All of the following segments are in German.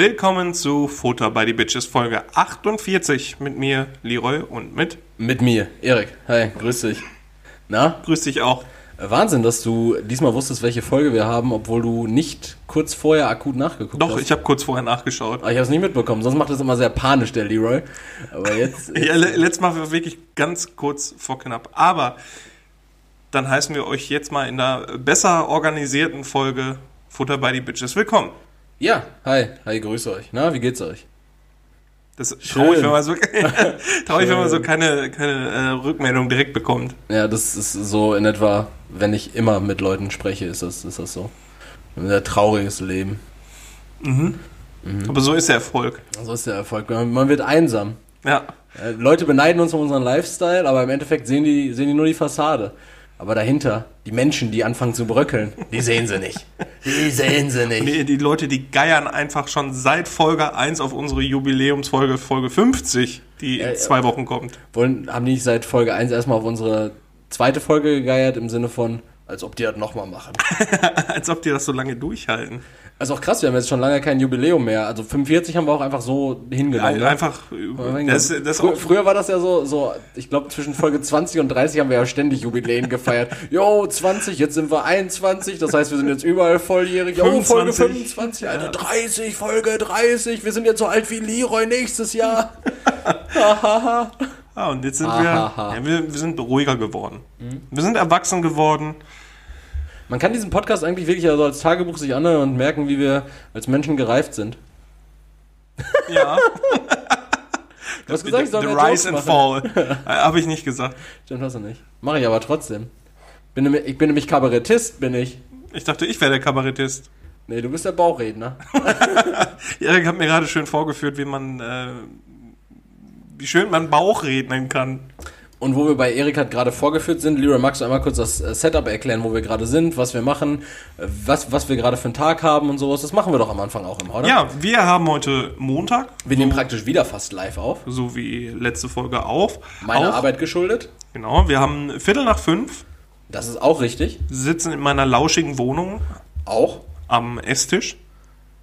Willkommen zu Futter by the Bitches Folge 48 mit mir, Leroy, und mit. Mit mir, Erik. Hi, grüß dich. Na? Grüß dich auch. Wahnsinn, dass du diesmal wusstest, welche Folge wir haben, obwohl du nicht kurz vorher akut nachgeguckt Doch, hast. ich habe kurz vorher nachgeschaut. Ah, ich habe es nicht mitbekommen, sonst macht das immer sehr panisch, der Leroy. Aber jetzt. Ja, le- letztes Mal war wirklich ganz kurz vor knapp. Aber dann heißen wir euch jetzt mal in der besser organisierten Folge Futter by the Bitches willkommen. Ja, hi, hi, grüße euch. Na, wie geht's euch? Das ist traurig, wenn man so, traurig, wenn man so keine, keine äh, Rückmeldung direkt bekommt. Ja, das ist so in etwa, wenn ich immer mit Leuten spreche, ist das, ist das so. Ein sehr trauriges Leben. Aber so ist der Erfolg. So ist der Erfolg. Man man wird einsam. Ja. Äh, Leute beneiden uns um unseren Lifestyle, aber im Endeffekt sehen die, sehen die nur die Fassade. Aber dahinter, die Menschen, die anfangen zu bröckeln, die sehen sie nicht. Die sehen sie nicht. Die, die Leute, die geiern einfach schon seit Folge 1 auf unsere Jubiläumsfolge, Folge 50, die in Ja, ja. zwei Wochen kommt. Wollen, haben die nicht seit Folge 1 erstmal auf unsere zweite Folge gegeiert, im Sinne von, als ob die das nochmal machen. Als ob die das so lange durchhalten. Also auch krass, wir haben jetzt schon lange kein Jubiläum mehr. Also 45 haben wir auch einfach so hingenommen. ne? Einfach, das, das Frü früher war das ja so, so ich glaube zwischen Folge 20 und 30 haben wir ja ständig Jubiläen gefeiert. Jo, 20, jetzt sind wir 21, das heißt, wir sind jetzt überall volljährig. Jo, Folge 25. 25, Alter, 30, Folge 30, wir sind jetzt so alt wie Leroy nächstes Jahr. Ah, und jetzt sind wir, ja, wir, wir sind ruhiger geworden. Wir sind erwachsen geworden. Man kann diesen Podcast eigentlich wirklich also als Tagebuch sich anhören und merken, wie wir als Menschen gereift sind. Ja. Du hast gesagt, ich soll The Rise and machen. Fall. Äh, Habe ich nicht gesagt. Stimmt, hast du nicht. Mache ich aber trotzdem. Bin, ich bin nämlich Kabarettist, bin ich. Ich dachte, ich wäre der Kabarettist. Nee, du bist der Bauchredner. Erik hat mir gerade schön vorgeführt, wie man, äh, wie schön man Bauch rednen kann. Und wo wir bei Erik hat gerade vorgeführt sind, Leroy, magst du einmal kurz das äh, Setup erklären, wo wir gerade sind, was wir machen, äh, was, was wir gerade für einen Tag haben und sowas. Das machen wir doch am Anfang auch immer, oder? Ja, wir haben heute Montag, Wir nehmen praktisch wieder fast live auf. so wie letzte Folge auf. Meiner auf. Arbeit geschuldet. Genau, wir haben Viertel nach fünf, Das ist auch richtig. sitzen in meiner lauschigen Wohnung Auch. am Esstisch,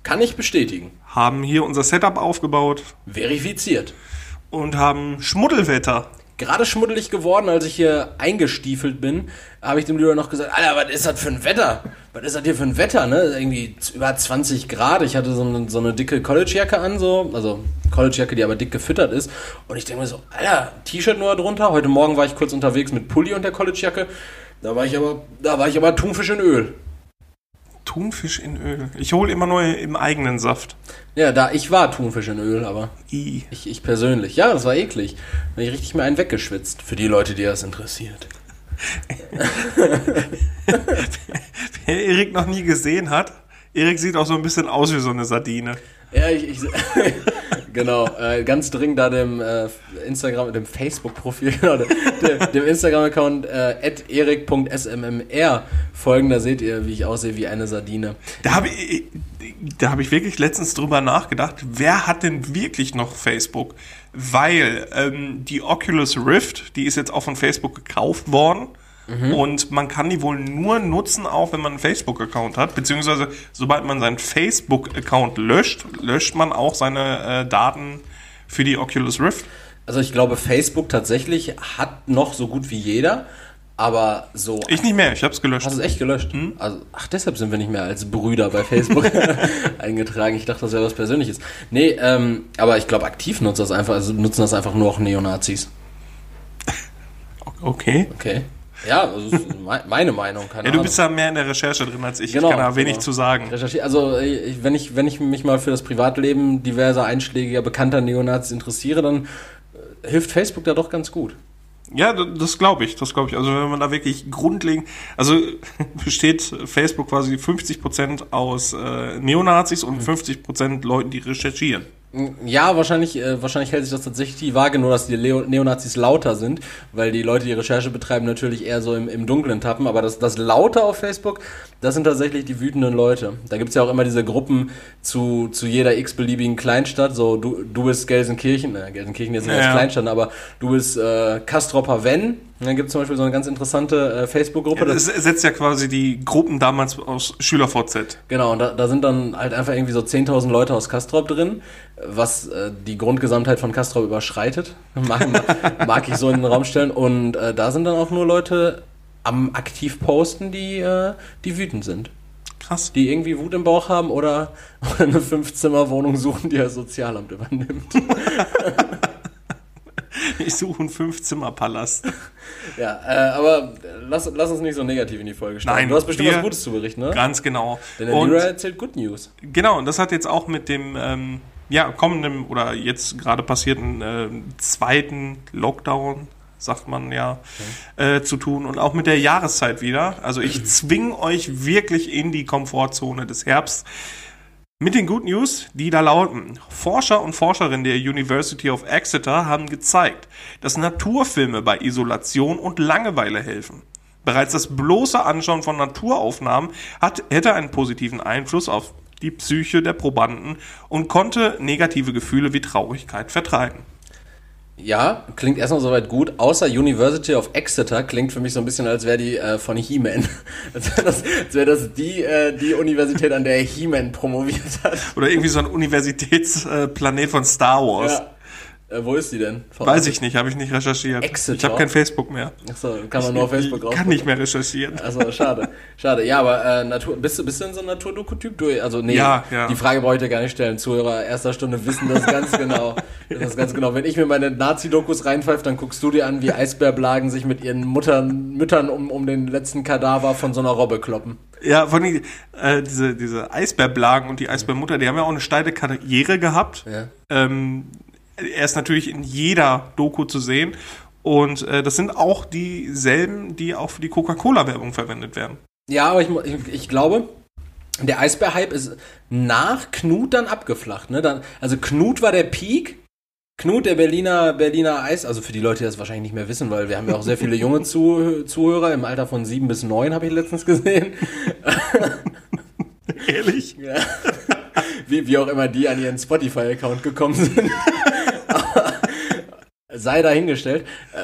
Kann ich bestätigen. haben hier unser Setup aufgebaut Verifiziert. und haben Schmuddelwetter. Gerade schmuddelig geworden, als ich hier eingestiefelt bin, habe ich dem Leroy noch gesagt, Alter, was ist das für ein Wetter? Was ist das hier für ein Wetter, ne? Irgendwie über 20 Grad. Ich hatte so eine, so eine dicke Collegejacke an, so, also Collegejacke, die aber dick gefüttert ist. Und ich denke mir so, Alter, T-Shirt nur drunter. Heute Morgen war ich kurz unterwegs mit Pulli und der Collegejacke. Da war ich aber, da war ich aber Thunfisch in Öl. Thunfisch in Öl. Ich hole immer nur im eigenen Saft. Ja, da, ich war Thunfisch in Öl, aber I. ich, ich persönlich. Ja, das war eklig. Da ich richtig mir einen weggeschwitzt. Für die Leute, die das interessiert. Wer Erik noch nie gesehen hat, Erik sieht auch so ein bisschen aus wie so eine Sardine. Ja, ich, ich genau, äh, ganz dringend da dem äh, Instagram, dem Facebook-Profil, genau, dem, dem Instagram-Account äh, erik.smmr folgen, da seht ihr, wie ich aussehe wie eine Sardine. Da habe ich, hab ich wirklich letztens drüber nachgedacht, wer hat denn wirklich noch Facebook? Weil ähm, die Oculus Rift, die ist jetzt auch von Facebook gekauft worden. Und man kann die wohl nur nutzen, auch wenn man einen Facebook-Account hat. Beziehungsweise, sobald man seinen Facebook-Account löscht, löscht man auch seine äh, Daten für die Oculus Rift. Also ich glaube, Facebook tatsächlich hat noch so gut wie jeder, aber so... Ich nicht mehr, ich habe es gelöscht. Hast du es echt gelöscht? Also, ach, deshalb sind wir nicht mehr als Brüder bei Facebook eingetragen. Ich dachte, das wäre was Persönliches. Nee, ähm, aber ich glaube, aktiv nutzen das einfach, also nutzen das einfach nur auch Neonazis. Okay. Okay. Ja, also meine Meinung. Keine Ja, du bist da mehr in der Recherche drin als ich. Genau, ich kann da wenig genau. zu sagen. Also ich, wenn ich wenn ich mich mal für das Privatleben diverser einschlägiger bekannter Neonazis interessiere, dann äh, hilft Facebook da doch ganz gut. Ja, das glaube ich, das glaube ich. Also wenn man da wirklich grundlegend, also besteht Facebook quasi 50% aus äh, Neonazis und 50% Leuten, die recherchieren. Ja, wahrscheinlich, äh, wahrscheinlich hält sich das tatsächlich die Waage, nur dass die Leo Neonazis lauter sind, weil die Leute, die Recherche betreiben, natürlich eher so im, im Dunkeln tappen. Aber das, das Lauter auf Facebook, das sind tatsächlich die wütenden Leute. Da gibt's ja auch immer diese Gruppen zu, zu jeder x-beliebigen Kleinstadt. So, du, du bist Gelsenkirchen, äh, Gelsenkirchen jetzt nicht Ja. als Kleinstadt, aber du bist äh, Kastropper Wenn Und dann gibt es zum Beispiel so eine ganz interessante äh, Facebook-Gruppe. Das setzt ja quasi die Gruppen damals aus SchülerVZ. Genau, und da, da sind dann halt einfach irgendwie so 10.000 Leute aus Kastrop drin, was äh, die Grundgesamtheit von Kastrop überschreitet. Mag, mag ich so in den Raum stellen. Und äh, da sind dann auch nur Leute am aktiv posten, die, äh, die wütend sind. Krass. Die irgendwie Wut im Bauch haben oder eine Fünf-Zimmer-Wohnung suchen, die das Sozialamt übernimmt. Ich suche einen Fünf-Zimmer-Palast. Ja, äh, aber lass, lass uns nicht so negativ in die Folge starten. Nein, du hast bestimmt wir- was Gutes zu berichten, ne? Ganz genau. Denn der Und Leroy erzählt Good News. genau, und das hat jetzt auch mit dem ähm, ja, kommenden oder jetzt gerade passierten äh, zweiten Lockdown, sagt man ja, äh, zu tun und auch mit der Jahreszeit wieder. Also ich zwinge euch wirklich in die Komfortzone des Herbsts. Mit den Good News, die da lauten. Forscher und Forscherinnen der University of Exeter haben gezeigt, dass Naturfilme bei Isolation und Langeweile helfen. Bereits das bloße Anschauen von Naturaufnahmen hat, hätte einen positiven Einfluss auf die Psyche der Probanden und konnte negative Gefühle wie Traurigkeit vertreiben. Ja, klingt erstmal soweit gut, außer University of Exeter klingt für mich so ein bisschen, als wäre die äh, von He-Man. Als wäre das, als wär das die, äh, die Universität, an der He-Man promoviert hat. Oder irgendwie so ein Universitätsplanet von Star Wars. Ja. Äh, wo ist die denn? Von- Weiß ich nicht, habe ich nicht recherchiert. Exeter? Ich habe kein Facebook mehr. Achso, kann man nur auf Facebook ich raus. kann nicht mehr recherchieren. Also schade, schade. Ja, aber äh, Natur, bist du bist du denn so ein Naturdoku-Typ? Also nee, Ja, ja. die Frage brauche ich dir gar nicht stellen. Zuhörer erster Stunde wissen das ganz genau. Das ganz genau. Wenn ich mir meine Nazi-Dokus reinpfeife, dann guckst du dir an, wie Eisbärblagen sich mit ihren Muttern, Müttern um, um den letzten Kadaver von so einer Robbe kloppen. Ja, vor allem äh, diese, diese Eisbärblagen und die Eisbärmutter, die haben ja auch eine steile Karriere gehabt. Ja. Ähm, er ist natürlich in jeder Doku zu sehen. Und äh, das sind auch dieselben, die auch für die Coca-Cola-Werbung verwendet werden. Ja, aber ich, ich, ich glaube, der Eisbär-Hype ist nach Knut dann abgeflacht. Ne? Dann, also Knut war der Peak. Knut, der Berliner, Berliner Eis, also für die Leute, die das wahrscheinlich nicht mehr wissen, weil wir haben ja auch sehr viele junge Zuh Zuhörer im Alter von sieben bis neun, habe ich letztens gesehen. Ehrlich? Ja. Wie, wie auch immer die an ihren Spotify-Account gekommen sind. Sei dahingestellt, äh,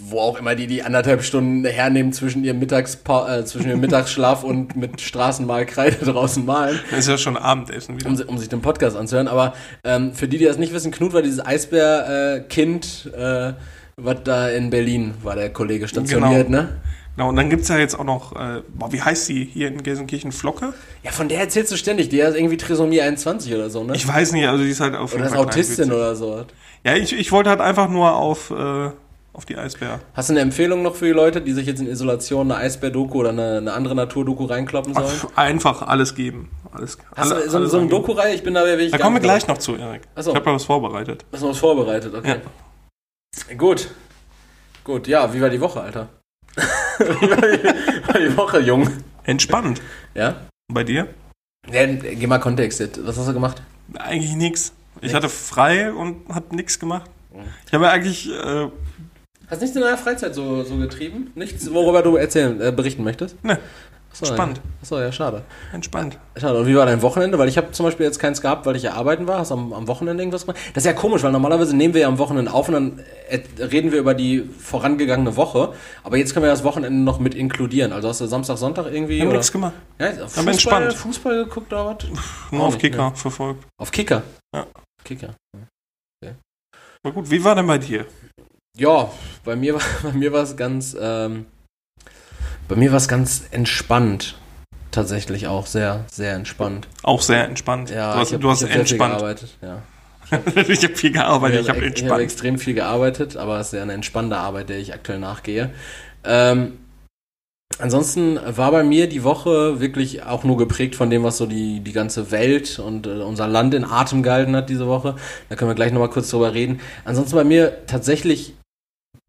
wo auch immer die die anderthalb Stunden hernehmen zwischen ihrem, Mittagspa äh, zwischen ihrem Mittagsschlaf und mit Straßenmalkreide draußen malen, Das ist ja schon Abendessen wieder. um, um sich den Podcast anzuhören. Aber ähm, für die, die das nicht wissen, Knut war dieses Eisbär-Kind, äh, was da in Berlin war der Kollege stationiert, Genau. ne? Genau, und dann gibt's ja jetzt auch noch, äh, boah, wie heißt die hier in Gelsenkirchen? Flocke? Ja, von der erzählst du ständig. Die hat irgendwie Trisomie 21 oder so, ne? Ich weiß nicht, also die ist halt auf oder ist Autistin oder so. Ja, ich, ich wollte halt einfach nur auf, äh, auf die Eisbär. Hast du eine Empfehlung noch für die Leute, die sich jetzt in Isolation eine Eisbär-Doku oder eine, eine andere Naturdoku reinkloppen sollen? Einfach alles geben. Alles, Hast alle- du so, alles so eine. Doku-Reihe? Ich bin da wirklich. Da kommen wir gleich noch zu, Erik. Ach so. Ich habe da was vorbereitet. Hast du was vorbereitet? Okay. Gut. Gut, ja, wie war die Woche, Alter? War die, Woche, Jung? Entspannt. Ja? Bei dir? ja? Geh mal Kontext. Was hast du gemacht? Eigentlich nix. Ich hatte frei und hab nichts gemacht. Ich habe eigentlich, äh, Hast nichts in deiner Freizeit so, so getrieben? Nichts, worüber du erzählen, äh, berichten möchtest? ne, Achso. Ja. Achso, ja, schade. entspannt. Schade. Und wie war dein Wochenende? Weil ich habe zum Beispiel jetzt keins gehabt, weil ich ja arbeiten war. Hast du am, am Wochenende irgendwas gemacht? Das ist ja komisch, weil normalerweise nehmen wir ja am Wochenende auf und dann äh, reden wir über die vorangegangene Woche. Aber jetzt können wir das Wochenende noch mit inkludieren. Also hast du Samstag, Sonntag irgendwie? Ich habe oder? nichts gemacht. Ja, Fußball, entspannt. Fußball geguckt oder was? Nur auf nicht, Kicker verfolgt. Auf Kicker? Ja. Kicker. Na gut, wie war denn bei dir? Ja, bei mir war bei mir war es ganz ähm, bei mir war es ganz entspannt. Tatsächlich auch sehr, sehr entspannt. Auch sehr entspannt. Ja, du hast, hab, du hast ich hab sehr viel entspannt. gearbeitet. Ja. ich habe viel gearbeitet, ich habe ich habe entspannt. extrem viel gearbeitet, aber es ist ja eine entspannende Arbeit, der ich aktuell nachgehe. Ähm, ansonsten war bei mir die Woche wirklich auch nur geprägt von dem, was so die, die ganze Welt und äh, unser Land in Atem gehalten hat diese Woche. Da können wir gleich nochmal kurz drüber reden. Ansonsten bei mir tatsächlich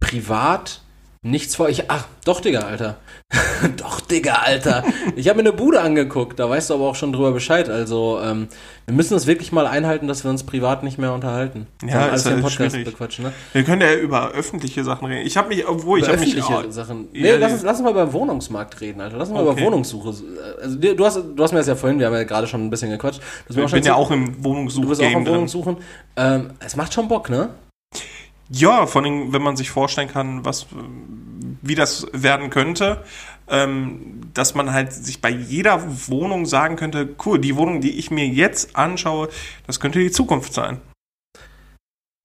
privat nichts vor. Ich, ach, doch, Digga, Alter. doch, Digga, Alter. Ich habe mir eine Bude angeguckt, da weißt du aber auch schon drüber Bescheid. Also, ähm, wir müssen es wirklich mal einhalten, dass wir uns privat nicht mehr unterhalten. Ja, Sondern ist alles im halt Podcast schwierig. bequatschen, ne? Wir können ja über öffentliche Sachen reden. Ich habe mich, obwohl ich Über habe mich öffentliche Sachen. Ja, Nee, lass die- uns, lass uns mal beim Wohnungsmarkt reden, Alter. Lass uns mal Okay. über Wohnungssuche. Also, dir- du hast, du hast mir das ja vorhin, wir haben ja gerade schon ein bisschen gequatscht. Ich bin ja auch im Du bist auch drin. Wohnungssuchen. Ähm, es macht schon Bock, ne? Ja, vor allem, wenn man sich vorstellen kann, was, wie das werden könnte, ähm, dass man halt sich bei jeder Wohnung sagen könnte, cool, die Wohnung, die ich mir jetzt anschaue, das könnte die Zukunft sein.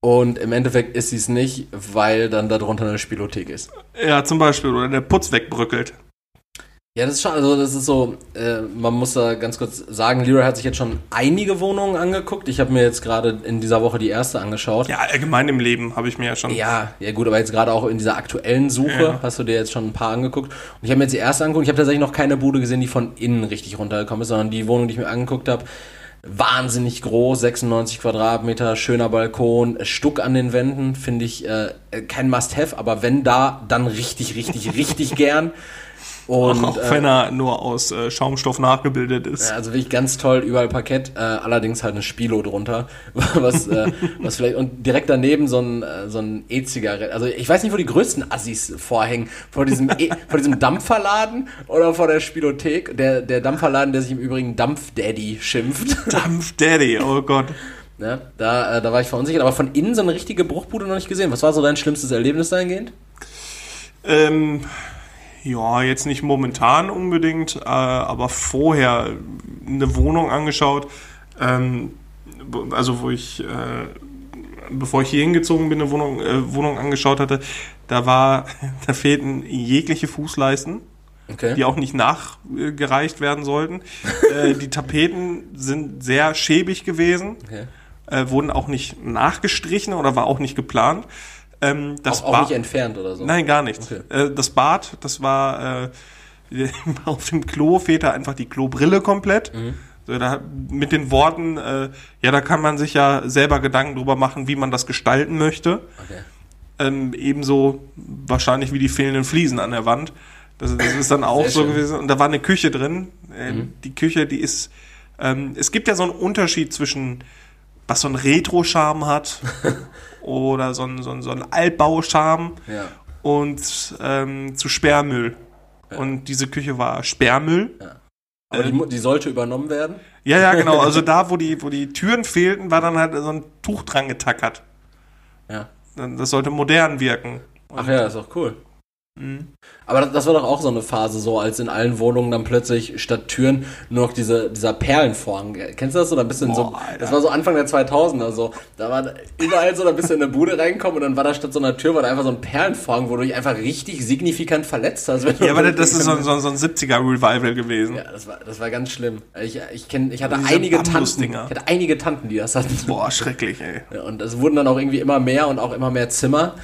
Und im Endeffekt ist sie es nicht, weil dann darunter eine Spielothek ist. Ja, zum Beispiel, oder der Putz wegbrückelt. Ja, das ist schon, also das ist so, äh, man muss da ganz kurz sagen, Leroy hat sich jetzt schon einige Wohnungen angeguckt. Ich habe mir jetzt gerade in dieser Woche die erste angeschaut. Ja, allgemein im Leben habe ich mir ja schon. Ja, ja gut, aber jetzt gerade auch in dieser aktuellen Suche Ja. hast du dir jetzt schon ein paar angeguckt. Und ich habe mir jetzt die erste angeguckt. Ich habe tatsächlich noch keine Bude gesehen, die von innen richtig runtergekommen ist, sondern die Wohnung, die ich mir angeguckt habe, wahnsinnig groß, 96 Quadratmeter, schöner Balkon, Stuck an den Wänden, finde ich äh, kein Must-Have, aber wenn da, dann richtig, richtig, richtig gern. Und auch äh, wenn er nur aus äh, Schaumstoff nachgebildet ist. ja, also wirklich ganz toll, überall Parkett, äh, allerdings halt eine Spilo drunter, was, äh, was vielleicht, und direkt daneben so ein, äh, so ein E-Zigarette, also ich weiß nicht, wo die größten Assis vorhängen, vor diesem, e vor diesem Dampferladen oder vor der Spielothek, der, der Dampferladen, der sich im Übrigen Dampfdaddy schimpft, Dampf Daddy, oh Gott. ne? da, da war ich verunsichert, aber von innen so eine richtige Bruchbude noch nicht gesehen. Was war so dein schlimmstes Erlebnis dahingehend? Ähm, ja, jetzt nicht momentan unbedingt, äh, aber vorher eine Wohnung angeschaut, ähm, also wo ich, äh, bevor ich hier hingezogen bin, eine Wohnung, äh, Wohnung angeschaut hatte, da war, da fehlten jegliche Fußleisten. Okay. die auch nicht nachgereicht werden sollten. äh, die Tapeten sind sehr schäbig gewesen, okay. äh, wurden auch nicht nachgestrichen oder war auch nicht geplant. Ähm, das Auch, auch nicht entfernt oder so. Nein, gar nicht. Okay. Äh, das Bad, das war äh, auf dem Klo fehlte einfach die Klobrille komplett. So, da, mit den Worten, äh, ja, da kann man sich ja selber Gedanken drüber machen, wie man das gestalten möchte. Okay. Ähm, ebenso wahrscheinlich wie die fehlenden Fliesen an der Wand. Das, das ist dann auch Sehr so schön. gewesen. Und da war eine Küche drin. Ähm, Die Küche, die ist. Ähm, es gibt ja so einen Unterschied zwischen, was so ein Retro-Charme hat oder so ein, so ein, so ein Altbau-Charme Ja. und ähm, zu Sperrmüll. Und diese Küche war Sperrmüll. Aber die, mu- die sollte übernommen werden. Ja, ja, genau. Also da, wo die, wo die Türen fehlten, war dann halt so ein Tuch dran getackert. Ja. Das sollte modern wirken. Ach ja, ist auch cool. Aber das, das war doch auch so eine Phase, so als in allen Wohnungen dann plötzlich statt Türen nur noch diese, dieser Perlenvorhang. Kennst du das so? Da bist du in so, Boah, Alter. das war so Anfang der 2000er so. Da war überall so, bist du in eine Bude reingekommen und dann war da statt so einer Tür war da einfach so ein Perlenvorhang, wo du dich einfach richtig signifikant verletzt hast. Ja, aber das ist so, ein- so, ein- so ein 70er-Revival gewesen. Ja, das war, das war ganz schlimm. Ich, ich, kenn, ich hatte einige Tanten, ich hatte einige Tanten, die das hatten. Boah, schrecklich, ey. Und es wurden dann auch irgendwie immer mehr und auch immer mehr Zimmer,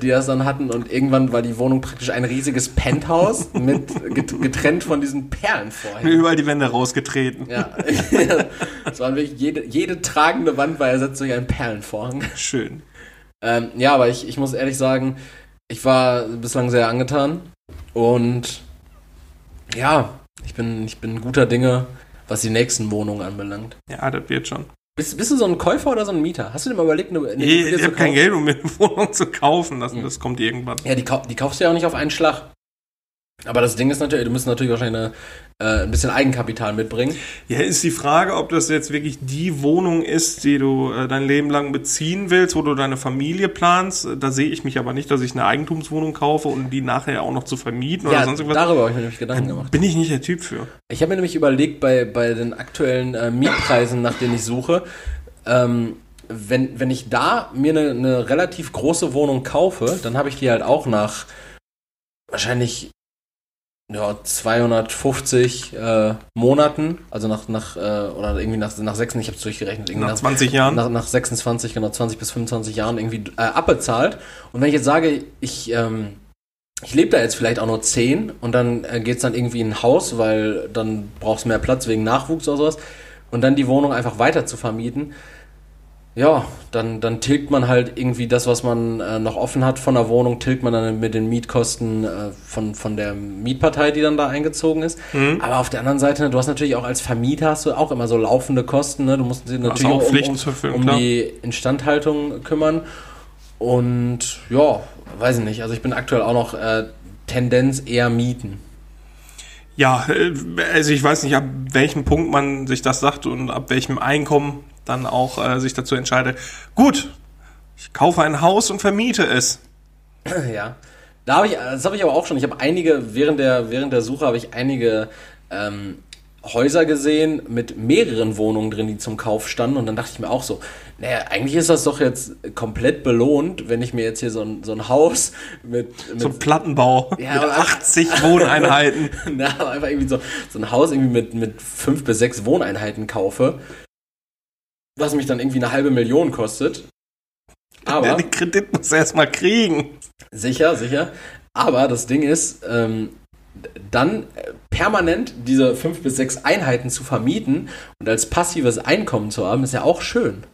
die das dann hatten. Und irgendwann war die Wohnung praktisch ein riesiges Penthouse mit get- getrennt von diesen Perlenvorhängen. Überall die Wände rausgetreten. Ja, es waren wirklich jede, jede tragende Wand war ersetzt durch einen Perlenvorhang. Schön. Ähm, ja, aber ich, ich muss ehrlich sagen, ich war bislang sehr angetan und ja, ich bin, ich bin guter Dinge, was die nächsten Wohnungen anbelangt. Ja, das wird schon. Bist, bist du so ein Käufer oder so ein Mieter? Hast du dir mal überlegt, eine, eine Ich, ich habe kein? Geld, um mir eine Wohnung zu kaufen. Das, das kommt irgendwann. Ja, die, die kaufst du ja auch nicht auf einen Schlag. Aber das Ding ist natürlich, du musst natürlich wahrscheinlich eine, ein bisschen Eigenkapital mitbringen. Ja, ist die Frage, ob das jetzt wirklich die Wohnung ist, die du äh, dein Leben lang beziehen willst, wo du deine Familie planst. Da sehe ich mich aber nicht, dass ich eine Eigentumswohnung kaufe und die nachher auch noch zu vermieten oder Ja, sonst irgendwas. darüber habe ich mir nämlich Gedanken gemacht. Bin ich nicht der Typ für. Ich habe mir nämlich überlegt, bei, bei den aktuellen äh, Mietpreisen, nach denen ich suche, ähm, wenn, wenn ich da mir eine, eine relativ große Wohnung kaufe, dann habe ich die halt auch nach wahrscheinlich ja, 250 äh, Monaten, also nach, nach äh, oder irgendwie nach, nach 6, ich habe es durchgerechnet, irgendwie Nach 20 Jahren. nach, nach 26, genau 20 bis 25 Jahren irgendwie äh, abbezahlt. Und wenn ich jetzt sage, ich, ähm, ich lebe da jetzt vielleicht auch nur 10 und dann äh, geht's dann irgendwie in ein Haus, weil dann brauchst du mehr Platz wegen Nachwuchs oder sowas und dann die Wohnung einfach weiter zu vermieten, ja, dann, dann tilgt man halt irgendwie das, was man äh, noch offen hat von der Wohnung, tilgt man dann mit den Mietkosten äh, von, von der Mietpartei, die dann da eingezogen ist. Aber auf der anderen Seite, ne, du hast natürlich auch als Vermieter hast du auch immer so laufende Kosten, ne? Du musst dich natürlich auch auch um, um, um klar. die Instandhaltung kümmern. Und ja, weiß ich nicht. Also ich bin aktuell auch noch äh, Tendenz eher mieten. Ja, äh, also ich weiß nicht, ab welchem Punkt man sich das sagt und ab welchem Einkommen dann auch äh, sich dazu entscheidet. Gut, Ich kaufe ein Haus und vermiete es. Ja. Da habe ich, das habe ich aber auch schon. Ich habe einige, während der, während der Suche habe ich einige ähm, Häuser gesehen mit mehreren Wohnungen drin, die zum Kauf standen. Und dann dachte ich mir auch so, naja, eigentlich ist das doch jetzt komplett belohnt, wenn ich mir jetzt hier so ein, so ein Haus mit, mit So ein Plattenbau Ja, mit aber- 80 Wohneinheiten. Na, aber einfach irgendwie so, so ein Haus irgendwie mit, mit fünf bis sechs Wohneinheiten kaufe, was mich dann irgendwie eine halbe Million kostet. Ja, Aber, den Kredit muss er erstmal kriegen. sicher, sicher. Aber das Ding ist, ähm, dann äh, permanent diese fünf bis sechs Einheiten zu vermieten und als passives Einkommen zu haben, ist ja auch schön.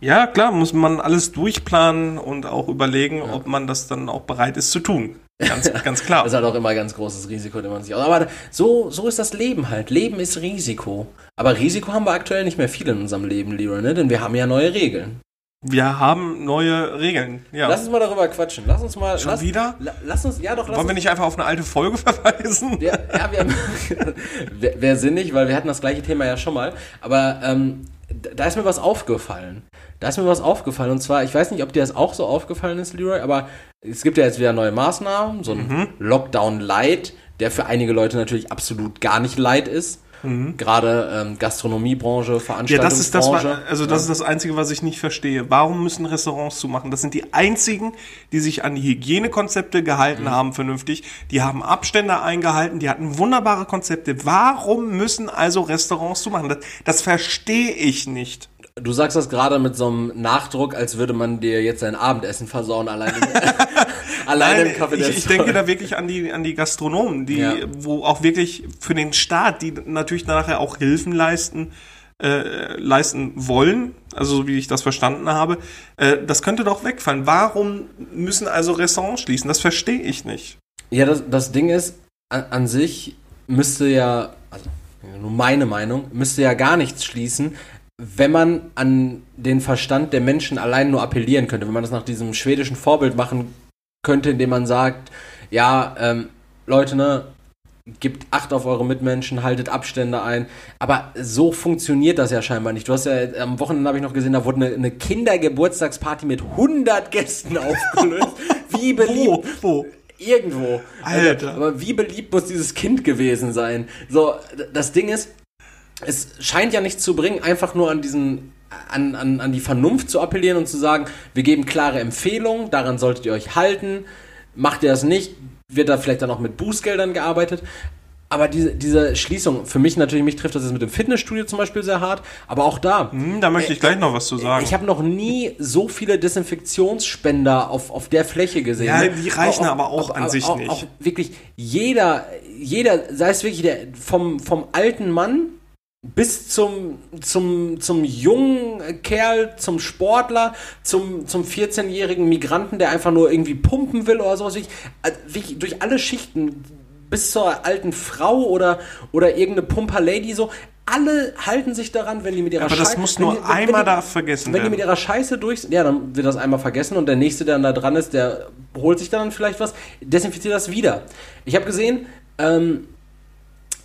Ja, klar, muss man alles durchplanen und auch überlegen, ob man das dann auch bereit ist zu tun. Ganz, ganz klar. Das ist halt auch immer ein ganz großes Risiko, den man sich aus. Aber so, so ist das Leben halt. Leben ist Risiko. Aber Risiko haben wir aktuell nicht mehr viel in unserem Leben, Leroy, ne? Denn wir haben ja neue Regeln. Wir haben neue Regeln. Ja. Lass uns mal darüber quatschen. Lass uns mal. Schon lass, wieder? La, lass uns, ja doch, lass Wollen wir nicht einfach auf eine alte Folge verweisen? Ja, ja wir haben. Wäre wär sinnig, weil wir hatten das gleiche Thema ja schon mal. Aber ähm, da da ist mir was aufgefallen. Da ist mir was aufgefallen. Und zwar, ich weiß nicht, ob dir das auch so aufgefallen ist, Leroy, aber es gibt ja jetzt wieder neue Maßnahmen. So ein Mhm. Lockdown Light, der für einige Leute natürlich absolut gar nicht light ist. Gerade ähm, Gastronomiebranche, Mhm. Ja, Veranstaltungsbranche. das ist das, also das ist das Einzige, was ich nicht verstehe. Warum müssen Restaurants zumachen? Das sind die einzigen, die sich an die Hygienekonzepte gehalten haben, vernünftig. Die haben Abstände eingehalten, die hatten wunderbare Konzepte. Warum müssen also Restaurants zumachen? Das, das verstehe ich nicht. Du sagst das gerade mit so einem Nachdruck, als würde man dir jetzt dein Abendessen versauen, allein im, allein im Café ich, ich denke da wirklich an die, an die Gastronomen, die, Ja. wo auch wirklich für den Staat, die natürlich nachher auch Hilfen leisten, äh, leisten wollen, also so wie ich das verstanden habe, äh, das könnte doch wegfallen. Warum müssen also Restaurants schließen? Das verstehe ich nicht. Ja, das, das Ding ist, an, an sich müsste ja, also nur meine Meinung, müsste ja gar nichts schließen, wenn man an den Verstand der Menschen allein nur appellieren könnte. Wenn man das nach diesem schwedischen Vorbild machen könnte, indem man sagt, ja, ähm, Leute, ne, gebt Acht auf eure Mitmenschen, haltet Abstände ein. Aber so funktioniert das ja scheinbar nicht. Du hast ja, am Wochenende habe ich noch gesehen, da wurde eine, eine Kindergeburtstagsparty mit 100 Gästen aufgelöst. Wie beliebt. Wo? Irgendwo. Alter. Also, aber wie beliebt muss dieses Kind gewesen sein? So, das Ding ist, es scheint ja nichts zu bringen, einfach nur an diesen, an, an, an die Vernunft zu appellieren und zu sagen, wir geben klare Empfehlungen, daran solltet ihr euch halten. Macht ihr das nicht, wird da vielleicht dann auch mit Bußgeldern gearbeitet. Aber diese, diese Schließung, für mich natürlich, mich trifft das jetzt mit dem Fitnessstudio zum Beispiel sehr hart, aber auch da. Hm, da möchte ich gleich noch was zu sagen. Ich habe noch nie so viele Desinfektionsspender auf, auf der Fläche gesehen. Ja, die reichen aber auch an sich auch, nicht. Auch wirklich jeder, jeder, sei es wirklich der vom, vom alten Mann bis zum, zum, zum jungen Kerl, zum Sportler, zum, zum 14-jährigen Migranten, der einfach nur irgendwie pumpen will oder sowas. Wirklich, also wirklich durch alle Schichten, bis zur alten Frau oder, oder irgendeine Pumper-Lady so. Alle halten sich daran, wenn die mit ihrer Aber das muss nur die- einmal die- da vergessen Wenn die werden. mit ihrer Scheiße durch sind, ja, dann wird das einmal vergessen und der nächste, der dann da dran ist, der holt sich dann vielleicht was, desinfiziert das wieder. Ich habe gesehen, ähm,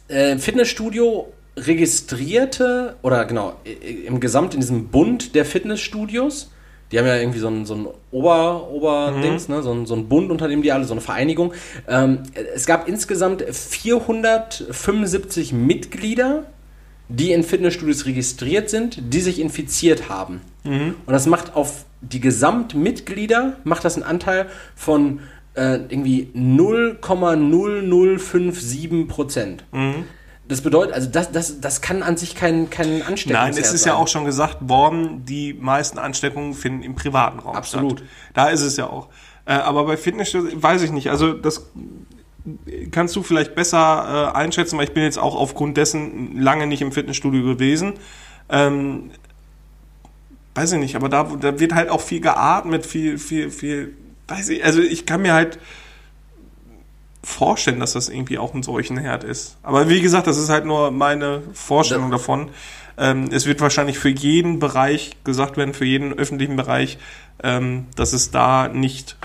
äh, Fitnessstudio registrierte, oder genau, im Gesamt in diesem Bund der Fitnessstudios, die haben ja irgendwie so ein, so ein Ober, Ober-Dings, ne? so, ein, so ein Bund, unter dem die alle, so eine Vereinigung. Ähm, es gab insgesamt 475 Mitglieder, die in Fitnessstudios registriert sind, die sich infiziert haben. Und das macht auf die Gesamtmitglieder, macht das einen Anteil von äh, irgendwie 0,0057 Prozent. Das bedeutet, also das, das, das kann an sich kein, kein Ansteckungsherd Nein, es ist sein. ja auch schon gesagt worden, die meisten Ansteckungen finden im privaten Raum Absolut. statt. Da ist es ja auch. Äh, aber bei Fitnessstudios weiß ich nicht. Also das kannst du vielleicht besser äh, einschätzen, weil ich bin jetzt auch aufgrund dessen lange nicht im Fitnessstudio gewesen. Ähm, weiß ich nicht, aber da, da wird halt auch viel geatmet, viel, viel, viel, weiß ich, also ich kann mir halt vorstellen, dass das irgendwie auch ein Seuchenherd ist. Aber wie gesagt, das ist halt nur meine Vorstellung Ja. davon. Ähm, es wird wahrscheinlich für jeden Bereich gesagt werden, für jeden öffentlichen Bereich, ähm, dass es da nicht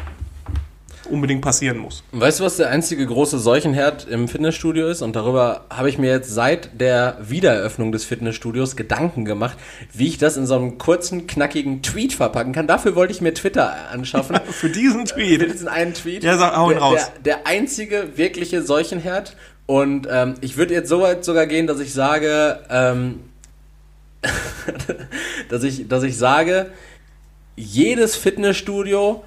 unbedingt passieren muss. Weißt du, was der einzige große Seuchenherd im Fitnessstudio ist? Und darüber habe ich mir jetzt seit der Wiedereröffnung des Fitnessstudios Gedanken gemacht, wie ich das in so einem kurzen, knackigen Tweet verpacken kann. Dafür wollte ich mir Twitter anschaffen. Für diesen Tweet. Für diesen einen Tweet. Ja, sag, hau ihn der, raus. Der, der einzige wirkliche Seuchenherd. Und ähm, ich würde jetzt so weit sogar gehen, dass ich sage, ähm, dass ich, dass ich sage, jedes Fitnessstudio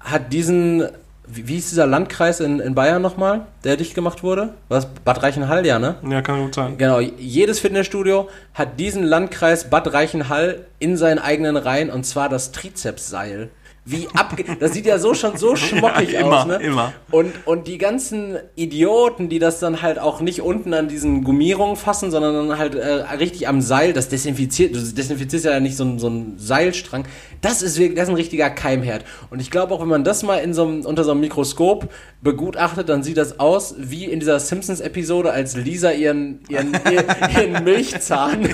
hat diesen, wie, wie ist dieser Landkreis in, in Bayern nochmal, der dicht gemacht wurde? Was? Bad Reichenhall, ja, ne? Ja, kann gut sein. Genau, jedes Fitnessstudio hat diesen Landkreis Bad Reichenhall in seinen eigenen Reihen und zwar das Trizepsseil. Wie abge das sieht ja so schon so schmockig Ja, immer, aus, ne? immer. Und, und die ganzen Idioten, die das dann halt auch nicht unten an diesen Gummierungen fassen, sondern dann halt äh, richtig am Seil, das desinfiziert, du desinfizierst ja nicht so, ein- so einen Seilstrang, das ist wirklich, das ist ein richtiger Keimherd. Und ich glaube auch, wenn man das mal in so einem, unter so einem Mikroskop begutachtet, dann sieht das aus wie in dieser Simpsons-Episode, als Lisa ihren, ihren, ihren, Milchzahn,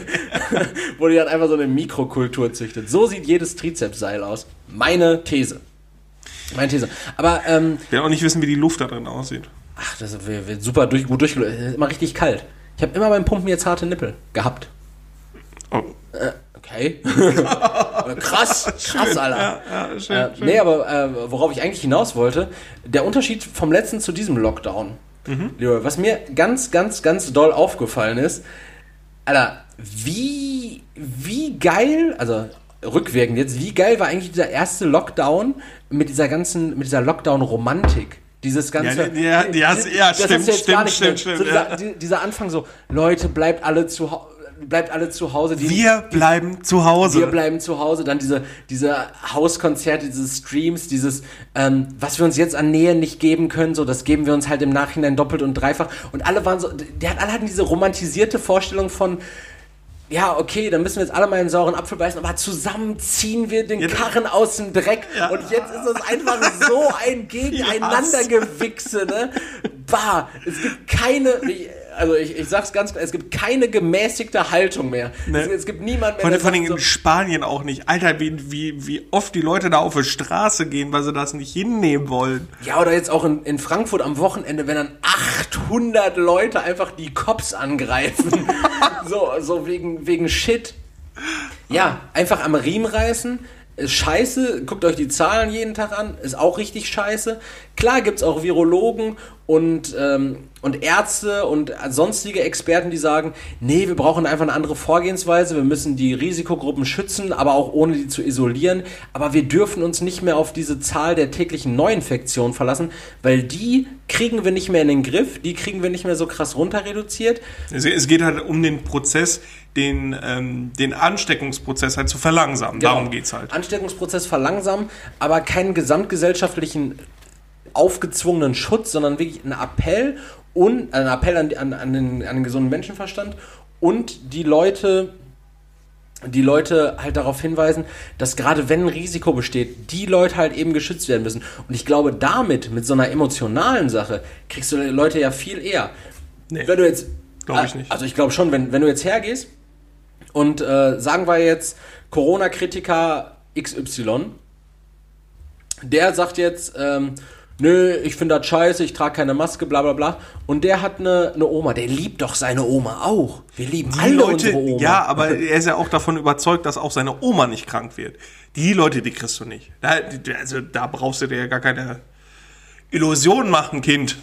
wo die dann einfach so eine Mikrokultur züchtet. So sieht jedes Trizepsseil aus. Meine These. Meine These. Aber, ähm, Ich will auch nicht wissen, wie die Luft da drin aussieht. Ach, das wird, super durch, gut durchgelöst. Ist immer richtig kalt. Ich habe immer beim Pumpen jetzt harte Nippel gehabt. Oh. Okay. krass, krass, Alter. Ja, ja, schön, Äh, schön. nee, aber äh, worauf ich eigentlich hinaus wollte, der Unterschied vom letzten zu diesem Lockdown. Leroy, was mir ganz, ganz, ganz doll aufgefallen ist, Alter, wie, wie geil, also rückwirkend jetzt, wie geil war eigentlich dieser erste Lockdown mit dieser ganzen, mit dieser Lockdown-Romantik? Dieses ganze. Ja, ja, ja, ja, das stimmt, stimmt, stimmt, mehr. So stimmt, dieser, ja. die- dieser Anfang so, Leute, bleibt alle zu Hause. Bleibt alle zu Hause. Die, Wir bleiben zu Hause. wir bleiben zu Hause, dann diese, diese Hauskonzerte, diese Streams, dieses, ähm, was wir uns jetzt an Nähe nicht geben können, so, das geben wir uns halt im Nachhinein doppelt und dreifach. Und alle waren so, die alle hatten diese romantisierte Vorstellung von, ja, okay, dann müssen wir jetzt alle mal einen sauren Apfel beißen, aber zusammen ziehen wir den Karren aus dem Dreck. Ja. Und jetzt ist es einfach so ein Gegeneinandergewichse, ne? Bah, es gibt keine, also ich, ich sag's ganz klar, es gibt keine gemäßigte Haltung mehr. Ne. Es, es gibt niemand mehr, Vor, allem sagt in Spanien auch nicht. Alter, wie, wie, wie oft die Leute da auf die Straße gehen, weil sie das nicht hinnehmen wollen. Ja, oder jetzt auch in, in Frankfurt am Wochenende, wenn dann 800 Leute einfach die Cops angreifen. so, so wegen, wegen Shit. Ja, einfach am Riemen reißen. Ist scheiße. Guckt euch die Zahlen jeden Tag an. Ist auch richtig scheiße. Klar gibt's auch Virologen und, ähm, und Ärzte und sonstige Experten, die sagen, nee, wir brauchen einfach eine andere Vorgehensweise. Wir müssen die Risikogruppen schützen, aber auch ohne die zu isolieren. Aber wir dürfen uns nicht mehr auf diese Zahl der täglichen Neuinfektionen verlassen, weil die kriegen wir nicht mehr in den Griff. Die kriegen wir nicht mehr so krass runter reduziert. Es, es geht halt um den Prozess, den, ähm, den Ansteckungsprozess halt zu verlangsamen. Genau. Darum geht's halt. Ansteckungsprozess verlangsamen, aber keinen gesamtgesellschaftlichen aufgezwungenen Schutz, sondern wirklich ein Appell und ein Appell an, an, an, den, an den gesunden Menschenverstand und die Leute die Leute halt darauf hinweisen, dass gerade wenn ein Risiko besteht, die Leute halt eben geschützt werden müssen. Und ich glaube, damit, mit so einer emotionalen Sache, kriegst du die Leute ja viel eher. Nee. Wenn du jetzt. Glaub ich nicht. Also ich glaube schon, wenn, wenn du jetzt hergehst und äh, sagen wir jetzt Corona-Kritiker XY, der sagt jetzt, ähm, nö, ich finde das scheiße, ich trage keine Maske, bla bla bla. Und der hat eine, eine Oma, der liebt doch seine Oma auch. Wir lieben Die alle Leute, unsere Oma. ja, aber er ist ja auch davon überzeugt, dass auch seine Oma nicht krank wird. Die Leute, die kriegst du nicht. Da, also, da brauchst du dir ja gar keine Illusion machen, Kind.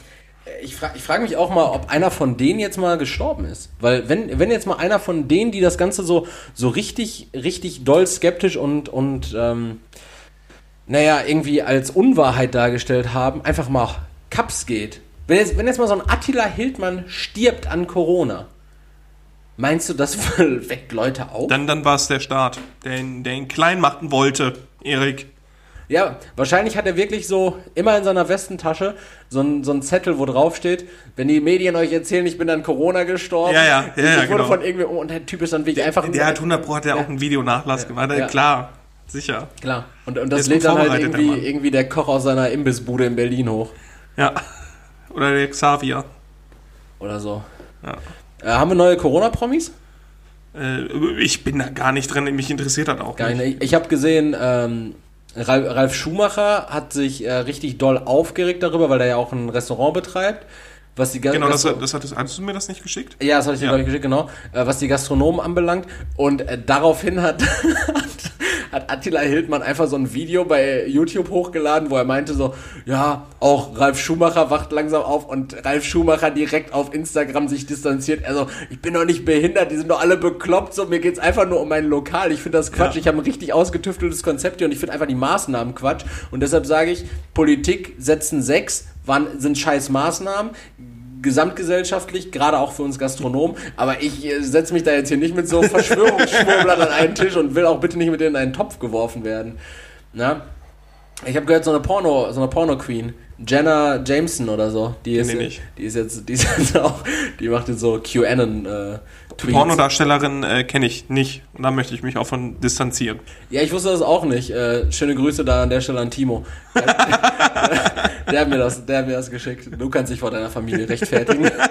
Ich frage ich frag mich auch mal, ob einer von denen jetzt mal gestorben ist. Weil wenn, wenn jetzt mal einer von denen, die das Ganze so, so richtig, richtig doll skeptisch und, und ähm, naja, irgendwie als Unwahrheit dargestellt haben, einfach mal Kaps geht. Wenn jetzt, wenn jetzt mal so ein Attila Hildmann stirbt an Corona, meinst du, das weckt Leute auf? Dann, dann war es der Staat, der ihn, der ihn klein machen wollte, Erik. Ja, wahrscheinlich hat er wirklich so immer in seiner Westentasche so ein, so ein Zettel, wo drauf steht, wenn die Medien euch erzählen, ich bin an Corona gestorben. Ja, ja, ja, ich ja, wurde genau. von irgendwie, und der Typ ist dann wirklich einfach... Der hat 100 Pro hat ja auch einen Videonachlass gemacht. Ja. Klar, sicher. Klar. Und, und Der das lädt dann halt vorbereitet, der irgendwie, irgendwie der Koch aus seiner Imbissbude in Berlin hoch. Ja. Oder der Xavier. Oder so. Ja. Äh, haben wir neue Corona-Promis? Äh, ich bin da gar nicht drin, mich interessiert das auch Geil, nicht. Ich, ich habe gesehen, ähm, Ralf, Schumacher hat sich äh, richtig doll aufgeregt darüber, weil er ja auch ein Restaurant betreibt. Was die Ga- Genau, das, Gastro- das hattest, hattest du mir das nicht geschickt? ja, das habe ich dir, Ja. glaube ich, geschickt, genau. Äh, was die Gastronomen anbelangt. Und äh, daraufhin hat, hat, hat Attila Hildmann einfach so ein Video bei YouTube hochgeladen, wo er meinte so, ja, auch Ralf Schumacher wacht langsam auf und Ralf Schumacher direkt auf Instagram sich distanziert. Also, ich bin doch nicht behindert, die sind doch alle bekloppt, so, mir geht's einfach nur um mein Lokal. Ich finde das Quatsch, Ja. ich habe ein richtig ausgetüfteltes Konzept hier und ich finde einfach die Maßnahmen Quatsch. Und deshalb sage ich, Politik setzen sechs, waren, sind scheiß Maßnahmen gesamtgesellschaftlich, gerade auch für uns Gastronomen, aber ich äh, setze mich da jetzt hier nicht mit so Verschwörungsschwurblern an einen Tisch und will auch bitte nicht mit denen in einen Topf geworfen werden. Na? Ich habe gehört, so eine Porno, so eine Porno-Queen, Jenna Jameson oder so, die ist, nicht. die ist jetzt, die ist jetzt auch, die macht jetzt so QAnon äh, Tweets. Pornodarstellerin äh, kenne ich nicht. Und da möchte ich mich auch von distanzieren. Ja, ich wusste das auch nicht. Äh, schöne Grüße da an der Stelle an Timo. Der, der, hat mir das, der hat mir das geschickt. Du kannst dich vor deiner Familie rechtfertigen.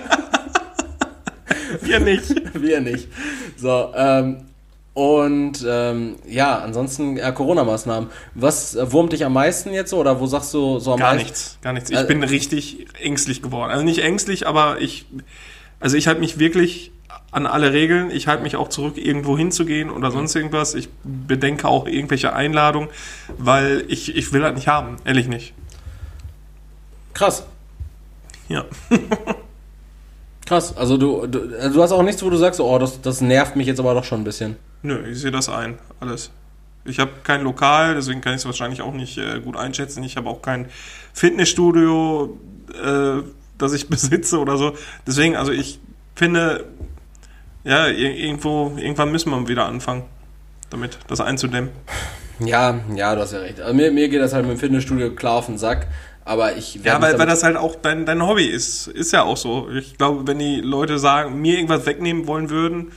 Wir nicht. Wir nicht. So, ähm, und ähm, ja, ansonsten äh, Corona-Maßnahmen. Was äh, wurmt dich am meisten jetzt so oder wo sagst du so am Gar meisten? nichts, gar nichts. Ich Also- bin richtig ängstlich geworden. Also nicht ängstlich, aber ich, also ich halte mich wirklich an alle Regeln. Ich halte mich auch zurück, irgendwo hinzugehen oder sonst irgendwas. Ich bedenke auch irgendwelche Einladungen, weil ich, ich will das nicht haben. Ehrlich nicht. Krass, Ja. krass. Also du, du, also du hast auch nichts, wo du sagst, oh, das, das nervt mich jetzt aber doch schon ein bisschen. Nö, ich sehe das ein. Alles. Ich habe kein Lokal, deswegen kann ich es wahrscheinlich auch nicht äh, gut einschätzen. Ich habe auch kein Fitnessstudio, äh, das ich besitze oder so. Deswegen, also ich finde, ja, ir- irgendwo, irgendwann müssen wir wieder anfangen, damit das einzudämmen. Ja, ja, du hast ja recht. Also mir, mir geht das halt mit dem Fitnessstudio klar auf den Sack, aber ich Ja, weil, weil das halt auch dein, dein Hobby ist. Ist ja auch so. Ich glaube, wenn die Leute sagen, mir irgendwas wegnehmen wollen würden,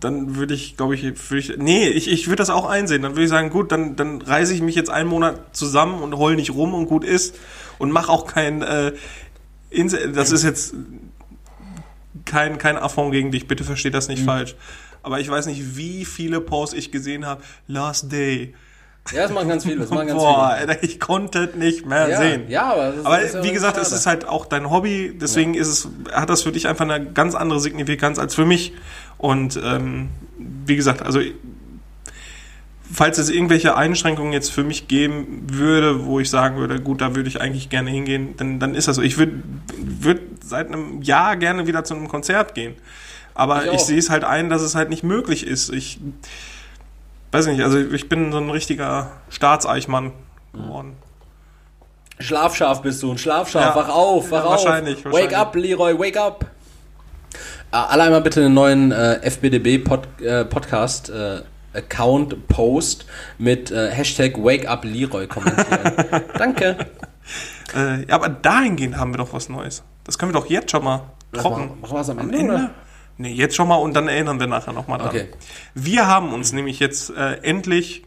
dann würde ich, glaube ich, würde ich, nee, ich, ich würde das auch einsehen. Dann würde ich sagen, gut, dann, dann reiße ich mich jetzt einen Monat zusammen und heul nicht rum und gut ist und mach auch kein, äh, das ist jetzt kein, kein Affront gegen dich, bitte versteht das nicht falsch. Aber ich weiß nicht, wie viele Posts ich gesehen habe, Last Day. Ja, das machen ganz viele. Das machen ganz Boah, viele. Ich konnte es nicht mehr Ja, sehen. ja, aber ist, Aber ja wie gesagt, es schade. ist halt auch dein Hobby, deswegen ist es, hat das für dich einfach eine ganz andere Signifikanz als für mich. Und ähm, wie gesagt, also falls es irgendwelche Einschränkungen jetzt für mich geben würde, wo ich sagen würde, gut, da würde ich eigentlich gerne hingehen, dann, dann ist das so. Ich würde würd seit einem Jahr gerne wieder zu einem Konzert gehen. Aber Ich ich, sehe es halt ein, dass es halt nicht möglich ist. Ich weiß nicht, also ich bin so ein richtiger Staatseichmann geworden. Schlafschaf bist du, ein Schlafschaf. Ja. Wach auf, wach Ja, auf. wahrscheinlich, Wake wahrscheinlich. up, Leroy, wake up. Äh, alle einmal bitte einen neuen äh, FBDB -Pod äh, Podcast äh, Account Post mit äh, Hashtag Wake up Leroy kommentieren. Danke. Äh, ja, aber dahingehend haben wir doch was Neues. Das können wir doch jetzt schon mal trocken. Machen machen wir es am Ende? Ende? Nee, jetzt schon mal und dann erinnern wir nachher nochmal dran. Okay. Wir haben uns nämlich jetzt äh, endlich,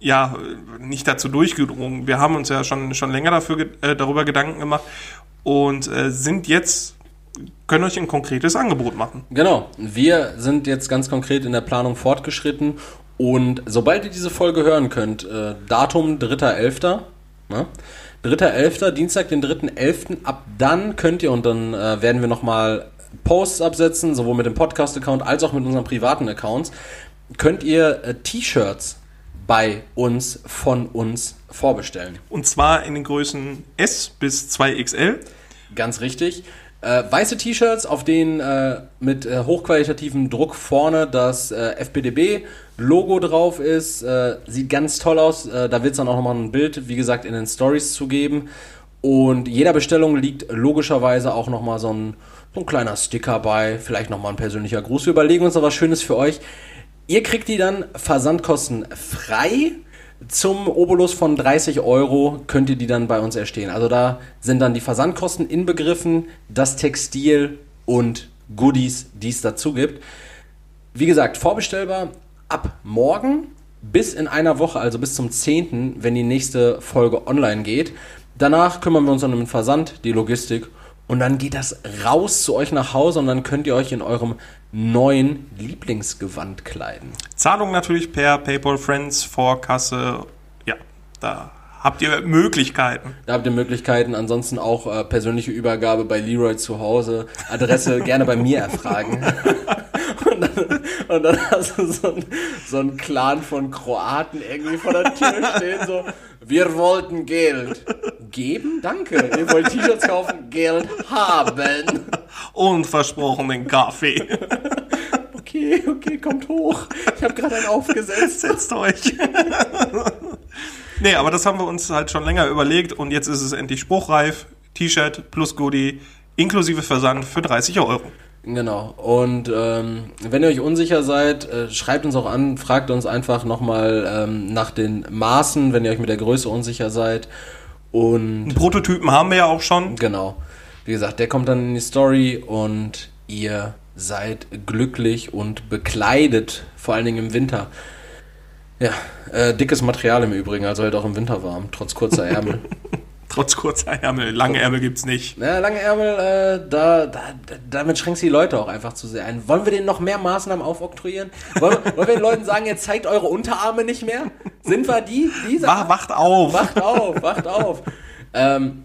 ja, äh, nicht dazu durchgedrungen. Wir haben uns ja schon, schon länger dafür, äh, darüber Gedanken gemacht und äh, sind jetzt, können euch ein konkretes Angebot machen. Genau. Wir sind jetzt ganz konkret in der Planung fortgeschritten und sobald ihr diese Folge hören könnt, äh, Datum 3.11., ne? 3.11., Dienstag, den 3.11., ab dann könnt ihr, und dann äh, werden wir nochmal Posts absetzen, sowohl mit dem Podcast-Account als auch mit unseren privaten Accounts, könnt ihr äh, T-Shirts bei uns, von uns vorbestellen. Und zwar in den Größen S bis 2XL. Ganz richtig. Äh, weiße T-Shirts, auf denen äh, mit äh, hochqualitativem Druck vorne das äh, FPDB-Logo drauf ist. Äh, sieht ganz toll aus. Äh, da wird es dann auch nochmal ein Bild, wie gesagt, in den Stories zu geben. Und jeder Bestellung liegt logischerweise auch nochmal so ein, so ein kleiner Sticker bei. Vielleicht nochmal ein persönlicher Gruß. Wir überlegen uns noch was Schönes für euch. Ihr kriegt die dann versandkostenfrei. Zum Obolus von 30 Euro könnt ihr die dann bei uns erstehen. Also da sind dann die Versandkosten inbegriffen, das Textil und Goodies, die es dazu gibt. Wie gesagt, vorbestellbar ab morgen bis in einer Woche, also bis zum 10., wenn die nächste Folge online geht. Danach kümmern wir uns um den Versand, die Logistik und dann geht das raus zu euch nach Hause und dann könnt ihr euch in eurem neuen Lieblingsgewand kleiden. Zahlung natürlich per PayPal Friends, Vorkasse, Da habt ihr Möglichkeiten. Da habt ihr Möglichkeiten. Ansonsten auch äh, persönliche Übergabe bei Leroy zu Hause. Adresse gerne bei mir erfragen. und, dann, und dann hast du so ein, so Clan von Kroaten irgendwie vor der Tür stehen, so, wir wollten Geld. Geben? Danke. Ihr wollt T-Shirts kaufen? Geld haben. Und versprochenen Kaffee. Okay, okay, kommt hoch. Ich habe gerade einen aufgesetzt. Setzt euch. Nee, aber das haben wir uns halt schon länger überlegt und jetzt ist es endlich spruchreif. T-Shirt plus Goodie inklusive Versand für 30 Euro. Genau. Und ähm, wenn ihr euch unsicher seid, äh, schreibt uns auch an, fragt uns einfach nochmal ähm, nach den Maßen, wenn ihr euch mit der Größe unsicher seid. Und Einen Prototypen haben wir ja auch schon. genau. Wie gesagt, der kommt dann in die Story und ihr seid glücklich und bekleidet, vor allen Dingen im Winter. Ja, äh, dickes Material im Übrigen, also halt auch im Winter warm, trotz kurzer Ärmel. Trotz kurzer Ärmel. Lange Ärmel gibt's nicht. Ja, lange Ärmel, äh, da, da, damit schränkst du die Leute auch einfach zu sehr ein. Wollen wir denen noch mehr Maßnahmen aufoktroyieren? Wollen, wollen wir den Leuten sagen, jetzt zeigt eure Unterarme nicht mehr? Sind wir die? die Wach, wacht auf. Wacht auf, wacht auf. Ähm,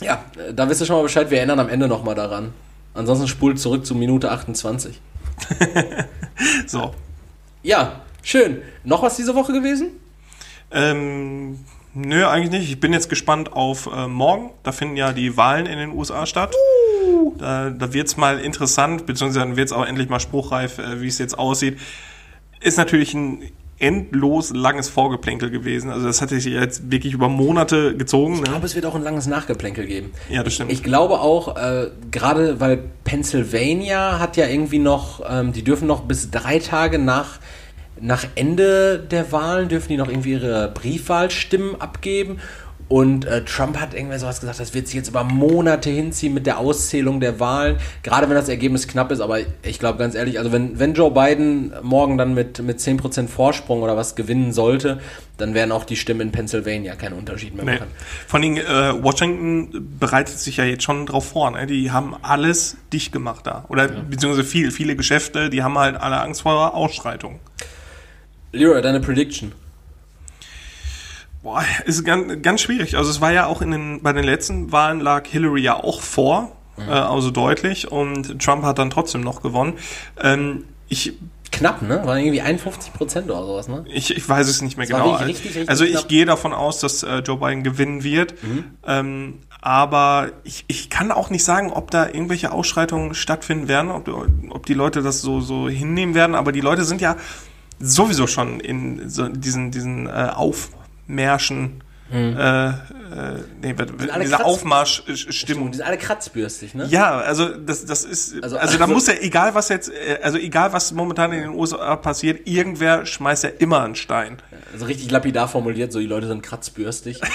ja, äh, da wisst ihr schon mal Bescheid, wir erinnern am Ende nochmal daran. Ansonsten spult zurück zu Minute 28. So. Ja, schön. Noch was diese Woche gewesen? Ähm, nö, eigentlich nicht. Ich bin jetzt gespannt auf äh, morgen. Da finden ja die Wahlen in den USA statt. Da, da wird's mal interessant, beziehungsweise dann wird's auch endlich mal spruchreif, äh, wie es jetzt aussieht. Ist natürlich ein endlos langes Vorgeplänkel gewesen. Also das hat sich jetzt wirklich über Monate gezogen. Ich Ne? glaube, es wird auch ein langes Nachgeplänkel geben. Ja, das stimmt. Ich glaube auch, äh, gerade weil Pennsylvania hat ja irgendwie noch, ähm, die dürfen noch bis drei Tage nach, nach Ende der Wahlen, dürfen die noch irgendwie ihre Briefwahlstimmen abgeben. Und äh, Trump hat irgendwie sowas gesagt, das wird sich jetzt über Monate hinziehen mit der Auszählung der Wahlen, gerade wenn das Ergebnis knapp ist. Aber ich glaube ganz ehrlich, also wenn, wenn Joe Biden morgen dann mit, mit 10% Vorsprung oder was gewinnen sollte, dann werden auch die Stimmen in Pennsylvania keinen Unterschied mehr Nee. machen. Vor allem äh, Washington bereitet sich ja jetzt schon drauf vor. Ne? Die haben alles dicht gemacht da. Oder beziehungsweise viel, viele Geschäfte, die haben halt alle Angst vor Ausschreitungen. Leroy, deine Prediction. Boah, ist ganz, ganz schwierig. Also es war ja auch in den, bei den letzten Wahlen lag Hillary ja auch vor, äh, also deutlich, und Trump hat dann trotzdem noch gewonnen. Ähm, ich, Knapp, ne? War irgendwie 51 Prozent oder sowas, ne? ich, ich weiß es nicht mehr war genau. wirklich richtig, richtig also ich knapp. gehe davon aus, dass äh, Joe Biden gewinnen wird. Ähm, aber ich, ich kann auch nicht sagen, ob da irgendwelche Ausschreitungen stattfinden werden, ob, ob die Leute das so, so hinnehmen werden. Aber die Leute sind ja sowieso schon in so diesen, diesen äh, Aufmärschen, äh, äh, nee, diese Aufmarschstimmung. Die sind alle kratzbürstig, ne? Ja, also das, das ist, Also- also, da muss ja, egal was jetzt, äh, also egal was momentan in den USA passiert, irgendwer schmeißt ja immer einen Stein. Also richtig lapidar formuliert, so die Leute sind kratzbürstig.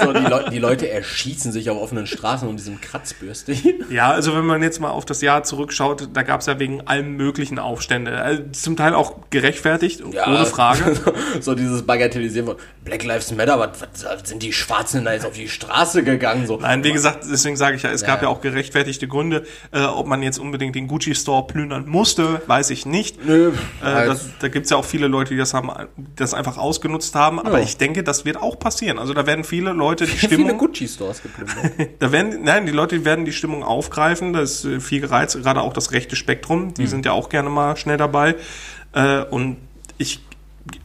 So, so die, Leu die Leute erschießen sich auf offenen Straßen und die sind kratzbürstig. Ja, also wenn man jetzt mal auf das Jahr zurückschaut, da gab es ja wegen allem möglichen Aufstände. Also zum Teil auch gerechtfertigt, ohne Frage. so dieses Bagatellisieren von Black Lives Matter, was sind die Schwarzen da jetzt auf die Straße gegangen? So. Nein, wie gesagt, deswegen sage ich ja, es gab Ja. ja auch gerechtfertigte Gründe. Äh, ob man jetzt unbedingt den Gucci-Store plündern musste, weiß ich nicht. Nö, Äh, halt. das, da gibt's ja auch viele Leute, die das haben, das einfach ausgenutzt haben. Aber Ja. ich denke, das wird auch passieren. Also da werden viele Leute die viele Stimmung, Gucci-Stores geplündert. da werden, nein, die Leute werden die Stimmung aufgreifen. Da ist äh, viel gereizt, gerade auch das rechte Spektrum. Die sind ja auch gerne mal schnell dabei. Äh, und ich,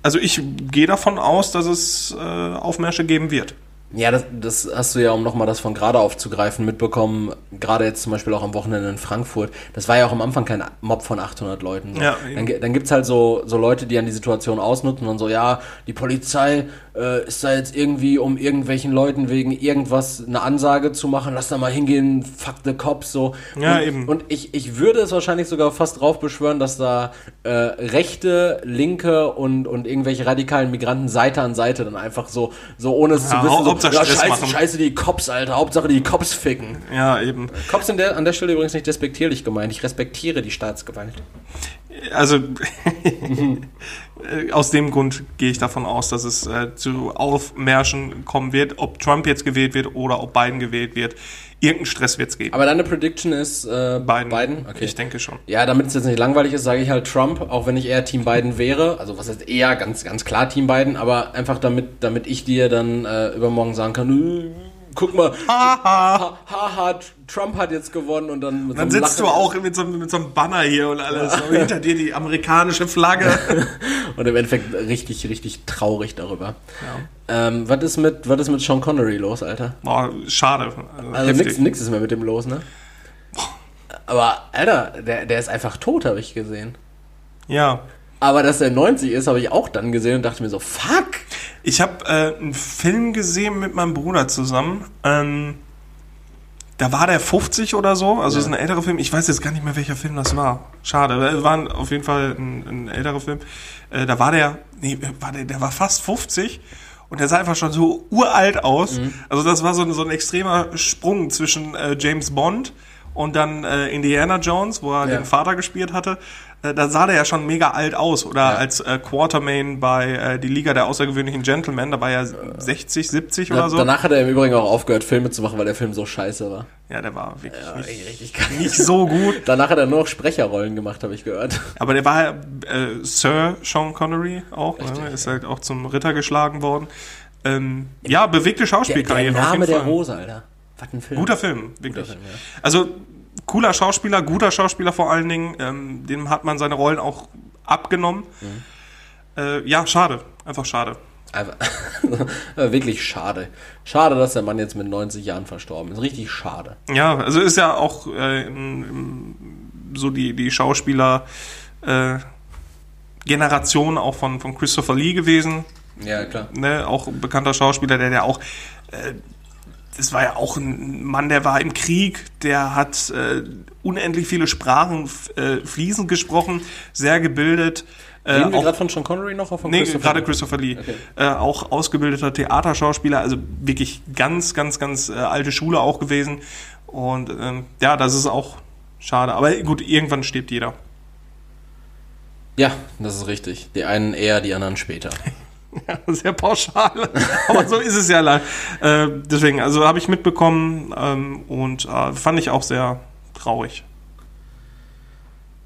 also ich gehe davon aus, dass es äh, Aufmärsche geben wird. Ja, das, das hast du ja, um nochmal das von gerade aufzugreifen, mitbekommen, gerade jetzt zum Beispiel auch am Wochenende in Frankfurt. Das war ja auch am Anfang kein Mob von 800 Leuten. So. Ja, dann, dann gibt's halt so, so Leute, die an die Situation ausnutzen und so, ja, die Polizei äh, ist da jetzt irgendwie, um irgendwelchen Leuten wegen irgendwas eine Ansage zu machen, lass da mal hingehen, fuck the cops, so. Ja, und, eben. Und ich, ich würde es wahrscheinlich sogar fast drauf beschwören, dass da äh, rechte, linke und, und irgendwelche radikalen Migranten Seite an Seite dann einfach so, so ohne es Ja, zu wissen, so, Hauptsache ja, scheiße, machen. scheiße, die Cops, Alter, Hauptsache die Cops ficken. Ja, eben. Cops sind der, an der Stelle übrigens nicht despektierlich gemeint, ich respektiere die Staatsgewalt. Also aus dem Grund gehe ich davon aus, dass es äh, zu Aufmärschen kommen wird, ob Trump jetzt gewählt wird oder ob Biden gewählt wird. Irgendeinen Stress wird es geben. Aber deine Prediction ist äh, Biden. Biden? Okay. Ich denke schon. Ja, damit es jetzt nicht langweilig ist, sage ich halt Trump, auch wenn ich eher Team Biden wäre. Also was heißt eher, ganz, ganz klar Team Biden, aber einfach damit, damit ich dir dann äh, übermorgen sagen kann, guck mal, haha, ha, Trump hat jetzt gewonnen und dann mit Dann so sitzt Lachen. du auch mit so, mit so einem Banner hier und alles. Ja. hinter dir die amerikanische Flagge. und im Endeffekt richtig, richtig traurig darüber. Ja. Ähm, was, ist mit, was ist mit Sean Connery los, Alter? Boah, schade. Also nix, nix ist mehr mit dem los, ne? Aber, Alter, der, der ist einfach tot, habe ich gesehen. Ja. Aber dass er 90 ist, habe ich auch dann gesehen und dachte mir so, fuck! Ich habe äh, einen Film gesehen mit meinem Bruder zusammen. Ähm, da war der 50 oder so, also ja. ist ein älterer Film. Ich weiß jetzt gar nicht mehr, welcher Film das war. Schade, es war auf jeden Fall ein, ein älterer Film. Äh, da war der, nee, war der, der war fast 50 und der sah einfach schon so uralt aus. Mhm. Also das war so ein, so ein extremer Sprung zwischen äh, James Bond und dann äh, Indiana Jones, wo er ja. den Vater gespielt hatte. Äh, da sah der ja schon mega alt aus. Oder ja. als äh, Quartermain bei äh, Die Liga der außergewöhnlichen Gentlemen, da war er 60, 70 da, oder so. Danach hat er im Übrigen auch aufgehört, Filme zu machen, weil der Film so scheiße war. Ja, der war wirklich ja, nicht, richtig nicht so gut. danach hat er nur noch Sprecherrollen gemacht, habe ich gehört. Aber der war äh, Sir Sean Connery auch, ne? ist halt auch zum Ritter geschlagen worden. Ähm, ja, bewegte Schauspielkarriere. Der, der Name der Rose, Alter. Was ein Film. Guter Film, wirklich. Guter Film, ja. Also cooler Schauspieler, guter Schauspieler vor allen Dingen. Ähm, dem hat man seine Rollen auch abgenommen. Mhm. Äh, ja, schade. Einfach schade. Einfach, wirklich schade. Schade, dass der Mann jetzt mit 90 Jahren verstorben ist. Richtig schade. Ja, also ist ja auch äh, so die, die Schauspieler äh, Generation auch von, von Christopher Lee gewesen. Ja, klar. Ne, auch ein bekannter Schauspieler, der ja auch äh, das war ja auch ein Mann, der war im Krieg, der hat äh, unendlich viele Sprachen äh, fließend gesprochen, sehr gebildet. Äh, Reden wir gerade von Sean Connery noch? Von nee, gerade Christopher Lee. Okay. Äh, auch ausgebildeter Theaterschauspieler, also wirklich ganz, ganz, ganz äh, alte Schule auch gewesen. Und ähm, ja, das ist auch schade. Aber gut, irgendwann stirbt jeder. Ja, das ist richtig. Die einen eher, die anderen später. Ja, sehr pauschal. Aber so ist es ja leider. Äh, deswegen, also habe ich mitbekommen ähm, und äh, fand ich auch sehr traurig.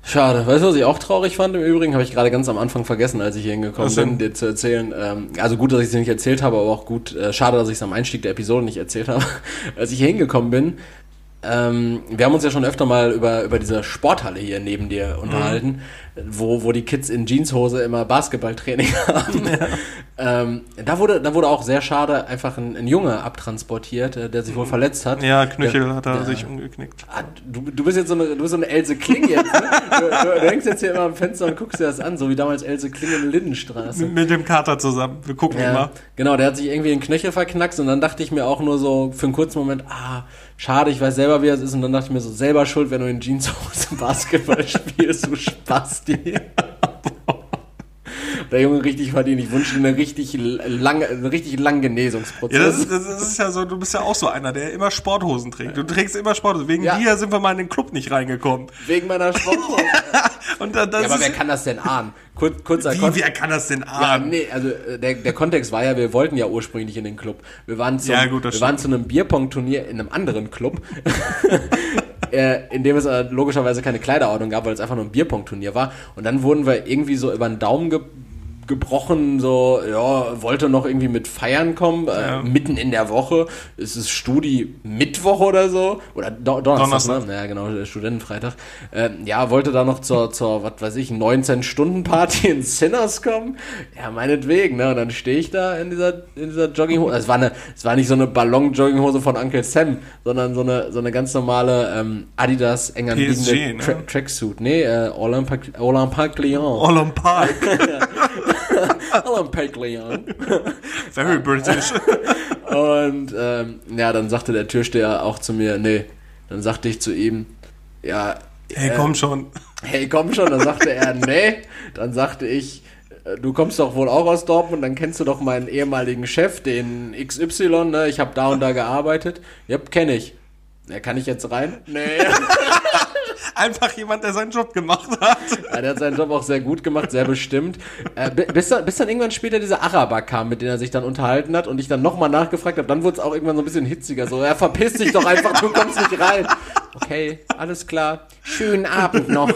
Schade. Weißt du, was ich auch traurig fand? Im Übrigen habe ich gerade ganz am Anfang vergessen, als ich hier hingekommen bin, dir zu erzählen. Ähm, also gut, dass ich es nicht erzählt habe, aber auch gut, äh, schade, dass ich es am Einstieg der Episode nicht erzählt habe. als ich hier hingekommen bin, ähm, wir haben uns ja schon öfter mal über, über diese Sporthalle hier neben dir unterhalten, mhm. wo, wo die Kids in Jeanshose immer Basketballtraining haben. Ja. Ähm, da, wurde, da wurde auch sehr schade einfach ein, ein Junge abtransportiert, äh, der sich wohl verletzt hat. Ja, Knöchel der, hat er der, sich umgeknickt. Ah, du, du bist jetzt so eine, du bist so eine Else Kling jetzt. Ne? Du, du, du, hängst jetzt hier immer am Fenster und guckst dir das an, so wie damals Else Kling in Lindenstraße. Mit, dem Kater zusammen. Wir gucken ja, immer. Genau, der hat sich irgendwie den Knöchel verknackst und dann dachte ich mir auch nur so für einen kurzen Moment, ah, schade, ich weiß selber, wie das ist. Und dann dachte ich mir so, selber schuld, wenn du in Jeanshose Basketball spielst, du Spasti. Der Junge richtig verdient. Ich wünsche dir eine richtig lange, einen richtig langen Genesungsprozess. Ja, das ist, das ist, ja so, du bist ja auch so einer, der immer Sporthosen trägt. Du trägst immer Sporthosen. Wegen ja. dir sind wir mal in den Club nicht reingekommen. Wegen meiner Sporthose. Und dann, das ja, aber wer kann das denn ahnen? Kur kurzer Wie, wer kann das denn ahnen? Ja, nee, also äh, der, der Kontext war ja, wir wollten ja ursprünglich in den Club. Wir waren, zum, ja, gut, wir waren zu einem Bierpong-Turnier in einem anderen Club. äh, in dem es äh, logischerweise keine Kleiderordnung gab, weil es einfach nur ein Bierpong-Turnier war. Und dann wurden wir irgendwie so über den Daumen ge gebrochen, so, ja, wollte noch irgendwie mit feiern kommen, äh, ja. mitten in der Woche. Es ist Studi Mittwoch oder so, oder Do Donnerstag, Donnerstag. Ne? Ja, genau, Studentenfreitag. Äh, ja, wollte da noch zur, zur was weiß ich, 19-Stunden-Party in Sinners kommen. Ja, meinetwegen, ne, und dann stehe ich da in dieser, in dieser Jogginghose. es war eine, es war nicht so eine Ballon-Jogginghose von Uncle Sam, sondern so eine, so eine ganz normale ähm, Adidas eng anliegende ne? Tra Tracksuit. Nee, äh, Olympique Lyon. Olympique. Olympic Leon. Very British. Und ähm, ja, dann sagte der Türsteher auch zu mir, nee, dann sagte ich zu ihm, ja. Hey, äh, komm schon. Hey, komm schon. Dann sagte er, nee. Dann sagte ich, äh, du kommst doch wohl auch aus Dortmund, dann kennst du doch meinen ehemaligen Chef, den XY, ne? Ich habe da und da gearbeitet. Ja, kenne ich. Ja, kann ich jetzt rein? Nee. Einfach jemand, der seinen Job gemacht hat. Ja, der hat seinen Job auch sehr gut gemacht, sehr bestimmt. Äh, bi- bis, dann, bis dann irgendwann später dieser Araber kam, mit dem er sich dann unterhalten hat und ich dann nochmal nachgefragt habe, dann wurde es auch irgendwann so ein bisschen hitziger. So, er verpiss dich doch einfach, du kommst nicht rein. Okay, alles klar. Schönen Abend noch.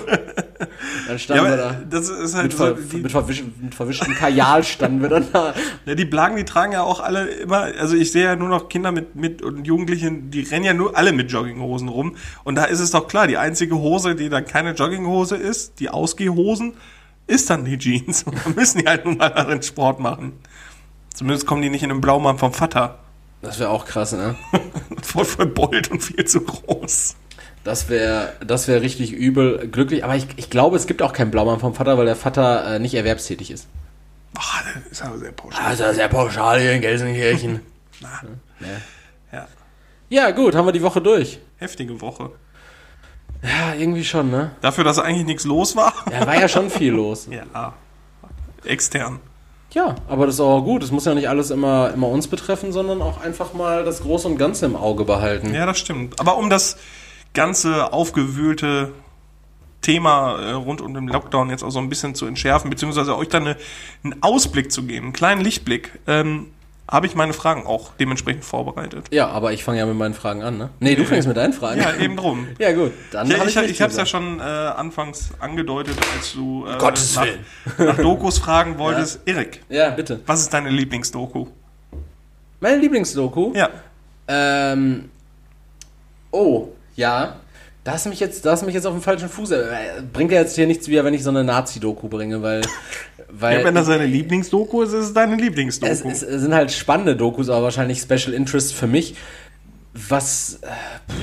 Dann standen Ja, wir da. das ist halt Mit, so, ver die, mit, verwisch mit verwischtem Kajal standen wir dann da. ja, die Blagen, die tragen ja auch alle immer, also ich sehe ja nur noch Kinder mit, mit und Jugendlichen, die rennen ja nur alle mit Jogginghosen rum. Und da ist es doch klar, die einzige Hose, die dann keine Jogginghose ist, die Ausgehhosen, ist dann die Jeans. Und da müssen die halt nun mal darin Sport machen. Zumindest kommen die nicht in den Blaumann vom Vater. Das wäre auch krass, ne? Voll verbeult und viel zu groß. Das wäre das wär richtig übel glücklich. Aber ich, ich glaube, es gibt auch keinen Blaumann vom Vater, weil der Vater äh, nicht erwerbstätig ist. Ach, das ist aber sehr pauschal. Also sehr pauschal hier in Gelsenkirchen. Ja, Ja, gut, haben wir die Woche durch. heftige Woche. Ja, irgendwie schon, ne? Dafür, dass eigentlich nichts los war. Ja, war ja schon viel los. Ja. Extern. Ja, aber das ist auch gut. Es muss ja nicht alles immer, immer uns betreffen, sondern auch einfach mal das Große und Ganze im Auge behalten. Ja, das stimmt. Aber um das ganze aufgewühlte Thema äh, rund um den Lockdown jetzt auch so ein bisschen zu entschärfen, beziehungsweise euch dann eine, einen Ausblick zu geben, einen kleinen Lichtblick, ähm, habe ich meine Fragen auch dementsprechend vorbereitet. Ja, aber ich fange ja mit meinen Fragen an, ne? Nee, du fängst mit deinen Fragen Ja, an. eben drum. Ja, gut. Dann Ja, hab ich nichts ich habe es ja schon äh, anfangs angedeutet, als du äh, Gottes nach, Willen. nach Dokus fragen wolltest. Erik, Ja, bitte. was ist deine Lieblingsdoku? Meine Lieblingsdoku? Ja. Ähm. Oh, ja. Da hast du mich jetzt, da hast du mich jetzt auf dem falschen Fuß. äh, Bringt ja jetzt hier nichts wieder, wenn ich so eine Nazi-Doku bringe, weil. weil ja. Wenn das deine Lieblingsdoku ist, ist es deine Lieblingsdoku. es, es, es sind halt spannende Dokus, aber wahrscheinlich Special Interest für mich. Was. äh,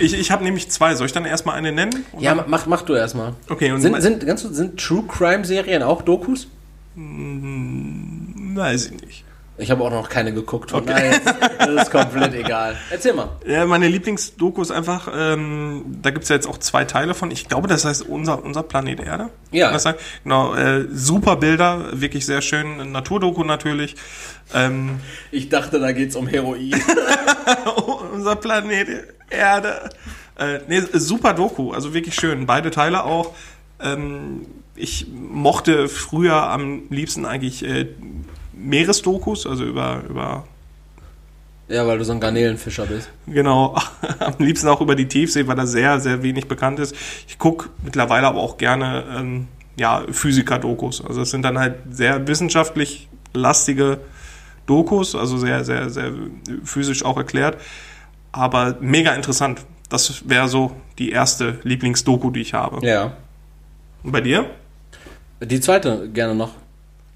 ich ich habe nämlich zwei. Soll ich dann erstmal eine nennen? Oder? Ja, mach, mach du erstmal. Okay, und Sind, sind, ganz, sind True Crime Serien auch Dokus? weiß ich nicht. Ich habe auch noch keine geguckt. Von daher ist, das ist komplett egal. Erzähl mal. Ja, meine Lieblingsdoku ist einfach, ähm, da gibt's ja jetzt auch zwei Teile von. Ich glaube, das heißt unser, unser Planet Erde. Ja. Das sein? Genau, äh, super Bilder, wirklich sehr schön. Naturdoku natürlich. Ähm, Ich dachte, da geht's um Heroin. unser Planet Erde. Äh, nee, super Doku, also wirklich schön. Beide Teile auch. Ähm, ich mochte früher am liebsten eigentlich äh, Meeresdokus, also über, über ja, weil du so ein Garnelenfischer bist. Genau, am liebsten auch über die Tiefsee, weil da sehr, sehr wenig bekannt ist. Ich gucke mittlerweile aber auch gerne ähm, ja, Physiker-Dokus. Also es sind dann halt sehr wissenschaftlich lastige Dokus, also sehr, sehr, sehr physisch auch erklärt. Aber mega interessant. Das wäre so die erste Lieblingsdoku, die ich habe. Ja. Und bei dir? Die zweite gerne noch.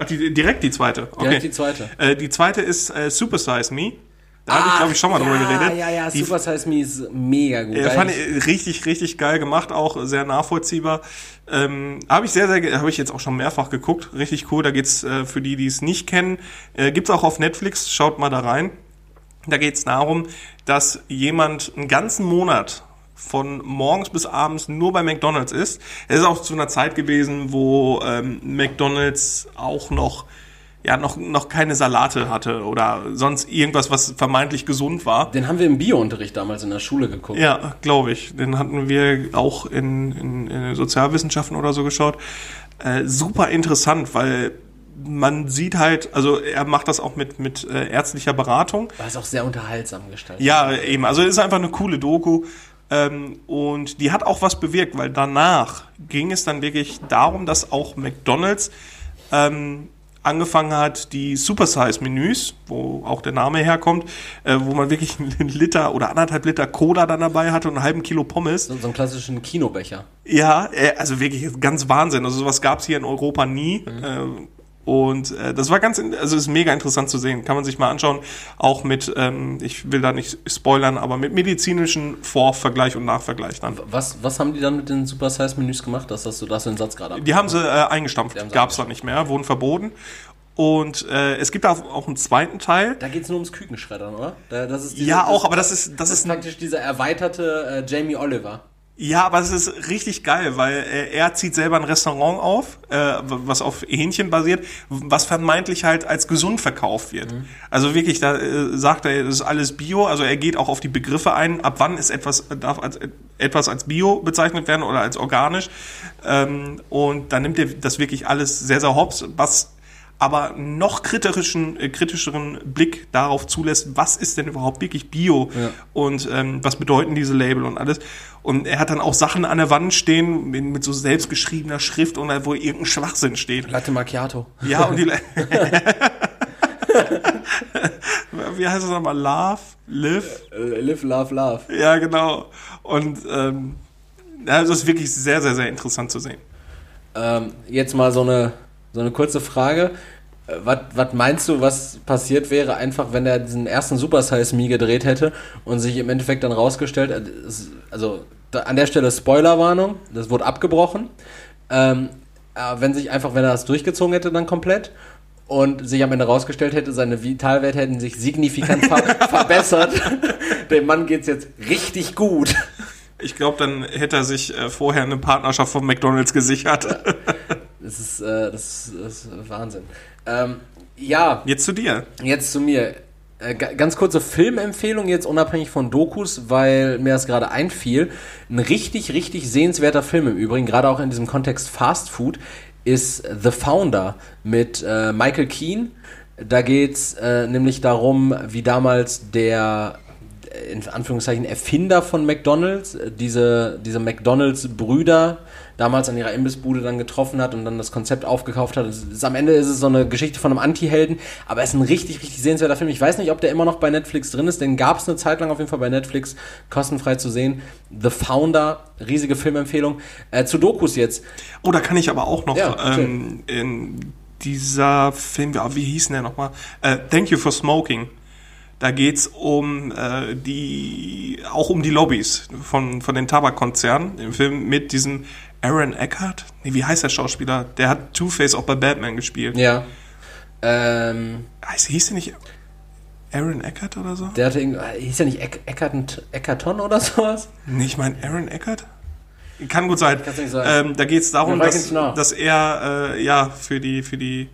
Ach, die, direkt die zweite. Okay. Direkt die zweite. Äh, die zweite ist äh, Super Size Me. Da habe ich, glaube ich, schon mal drüber ja, geredet. Ja, ja, Die Super Size Me ist mega gut. Äh, fand ich richtig, richtig geil gemacht, auch sehr nachvollziehbar. Ähm, habe ich sehr, sehr, habe ich jetzt auch schon mehrfach geguckt. Richtig cool. Da geht's äh, für die, die es nicht kennen, äh, gibt's auch auf Netflix. Schaut mal da rein. Da geht's darum, dass jemand einen ganzen Monat von morgens bis abends nur bei McDonald's ist. Es ist auch zu einer Zeit gewesen, wo ähm, McDonald's auch noch ja noch noch keine Salate hatte oder sonst irgendwas, was vermeintlich gesund war. Den haben wir im Biounterricht damals in der Schule geguckt. Ja, glaube ich. Den hatten wir auch in, in, in Sozialwissenschaften oder so geschaut. Äh, super interessant, weil man sieht halt, also er macht das auch mit, mit äh, ärztlicher Beratung. War es auch sehr unterhaltsam gestaltet. Ja, eben. Also es ist einfach eine coole Doku. Ähm, und die hat auch was bewirkt, weil danach ging es dann wirklich darum, dass auch McDonalds ähm, angefangen hat, die Supersize-Menüs, wo auch der Name herkommt, äh, wo man wirklich einen Liter oder anderthalb Liter Cola dann dabei hatte und einen halben Kilo Pommes. So, so einen klassischen Kinobecher. Ja, äh, also wirklich ganz Wahnsinn. Also sowas gab's hier in Europa nie. Äh, und äh, das war ganz, also ist mega interessant zu sehen. Kann man sich mal anschauen. Auch mit, ähm, ich will da nicht spoilern, aber mit medizinischen Vorvergleich und Nachvergleich dann. Was, was haben die dann mit den Super Size Menüs gemacht? Das hast du das den Satz gerade. Die haben sie äh, eingestampft, sie gab's dann nicht mehr, wurden verboten. Und äh, es gibt da auch einen zweiten Teil. Da geht's nur ums Kükenschreddern, oder? Da, das ist Ja, auch, aber das ist, das das ist ist, praktisch dieser erweiterte äh, Jamie Oliver. Ja, aber es ist richtig geil, weil äh, er zieht selber ein Restaurant auf, äh, was auf Hähnchen basiert, was vermeintlich halt als gesund verkauft wird. Mhm. Also wirklich, da äh, sagt er, das ist alles Bio, also er geht auch auf die Begriffe ein, ab wann ist etwas, darf als, etwas als Bio bezeichnet werden oder als organisch. Ähm, und dann nimmt er das wirklich alles sehr, sehr hops, was aber noch kritischeren, äh, kritischeren Blick darauf zulässt, was ist denn überhaupt wirklich Bio ja. und ähm, was bedeuten diese Label und alles. Und er hat dann auch Sachen an der Wand stehen mit, mit so selbstgeschriebener Schrift und wo irgendein Schwachsinn steht. Latte Macchiato. Ja, und die Wie heißt das nochmal? Love? Live? Äh, live, love, love. Ja, genau. Und ähm, das ist wirklich sehr, sehr, sehr interessant zu sehen. Ähm, jetzt mal so eine so eine kurze Frage. Äh, was meinst du, was passiert wäre, einfach wenn er diesen ersten Super Size Me gedreht hätte und sich im Endeffekt dann rausgestellt, also an der Stelle Spoilerwarnung, das wurde abgebrochen. Ähm, wenn sich einfach, wenn er das durchgezogen hätte, dann komplett und sich am Ende rausgestellt hätte, seine Vitalwerte hätten sich signifikant ver verbessert. Dem Mann geht's jetzt richtig gut. Ich glaube, dann hätte er sich äh, vorher eine Partnerschaft von McDonalds gesichert. Das ist, äh, das, ist, das ist Wahnsinn. Ähm, ja. Jetzt zu dir. Jetzt zu mir. Äh, ganz kurze Filmempfehlung jetzt unabhängig von Dokus, weil mir das gerade einfiel. Ein richtig, richtig sehenswerter Film im Übrigen, gerade auch in diesem Kontext Fast Food, ist The Founder mit äh, Michael Keane. Da geht's äh, nämlich darum, wie damals der in Anführungszeichen Erfinder von McDonalds, äh, diese, diese McDonalds-Brüder damals an ihrer Imbissbude dann getroffen hat und dann das Konzept aufgekauft hat. Ist, am Ende ist es so eine Geschichte von einem Anti-Helden, aber es ist ein richtig, richtig sehenswerter Film. Ich weiß nicht, ob der immer noch bei Netflix drin ist, den gab es eine Zeit lang auf jeden Fall bei Netflix, kostenfrei zu sehen. The Founder, riesige Filmempfehlung. Äh, zu Dokus jetzt. Oh, da kann ich aber auch noch ja, ähm, in dieser Film, wie hieß denn der nochmal? Äh, Thank You for Smoking. Da geht's um äh, die, auch um die Lobbys von, von den Tabakkonzernen im Film mit diesem Aaron Eckhart? Nee, wie heißt der Schauspieler? Der hat Two-Face auch bei Batman gespielt. Ja. Ähm, heißt, hieß der nicht Aaron Eckhart oder so? Der hatte hieß der nicht Eck, Eckhart Eckarton oder sowas? Nee, ich meine Aaron Eckhart? Kann gut sein. sein. Ähm, da geht es darum, dass, dass er äh, ja für die für die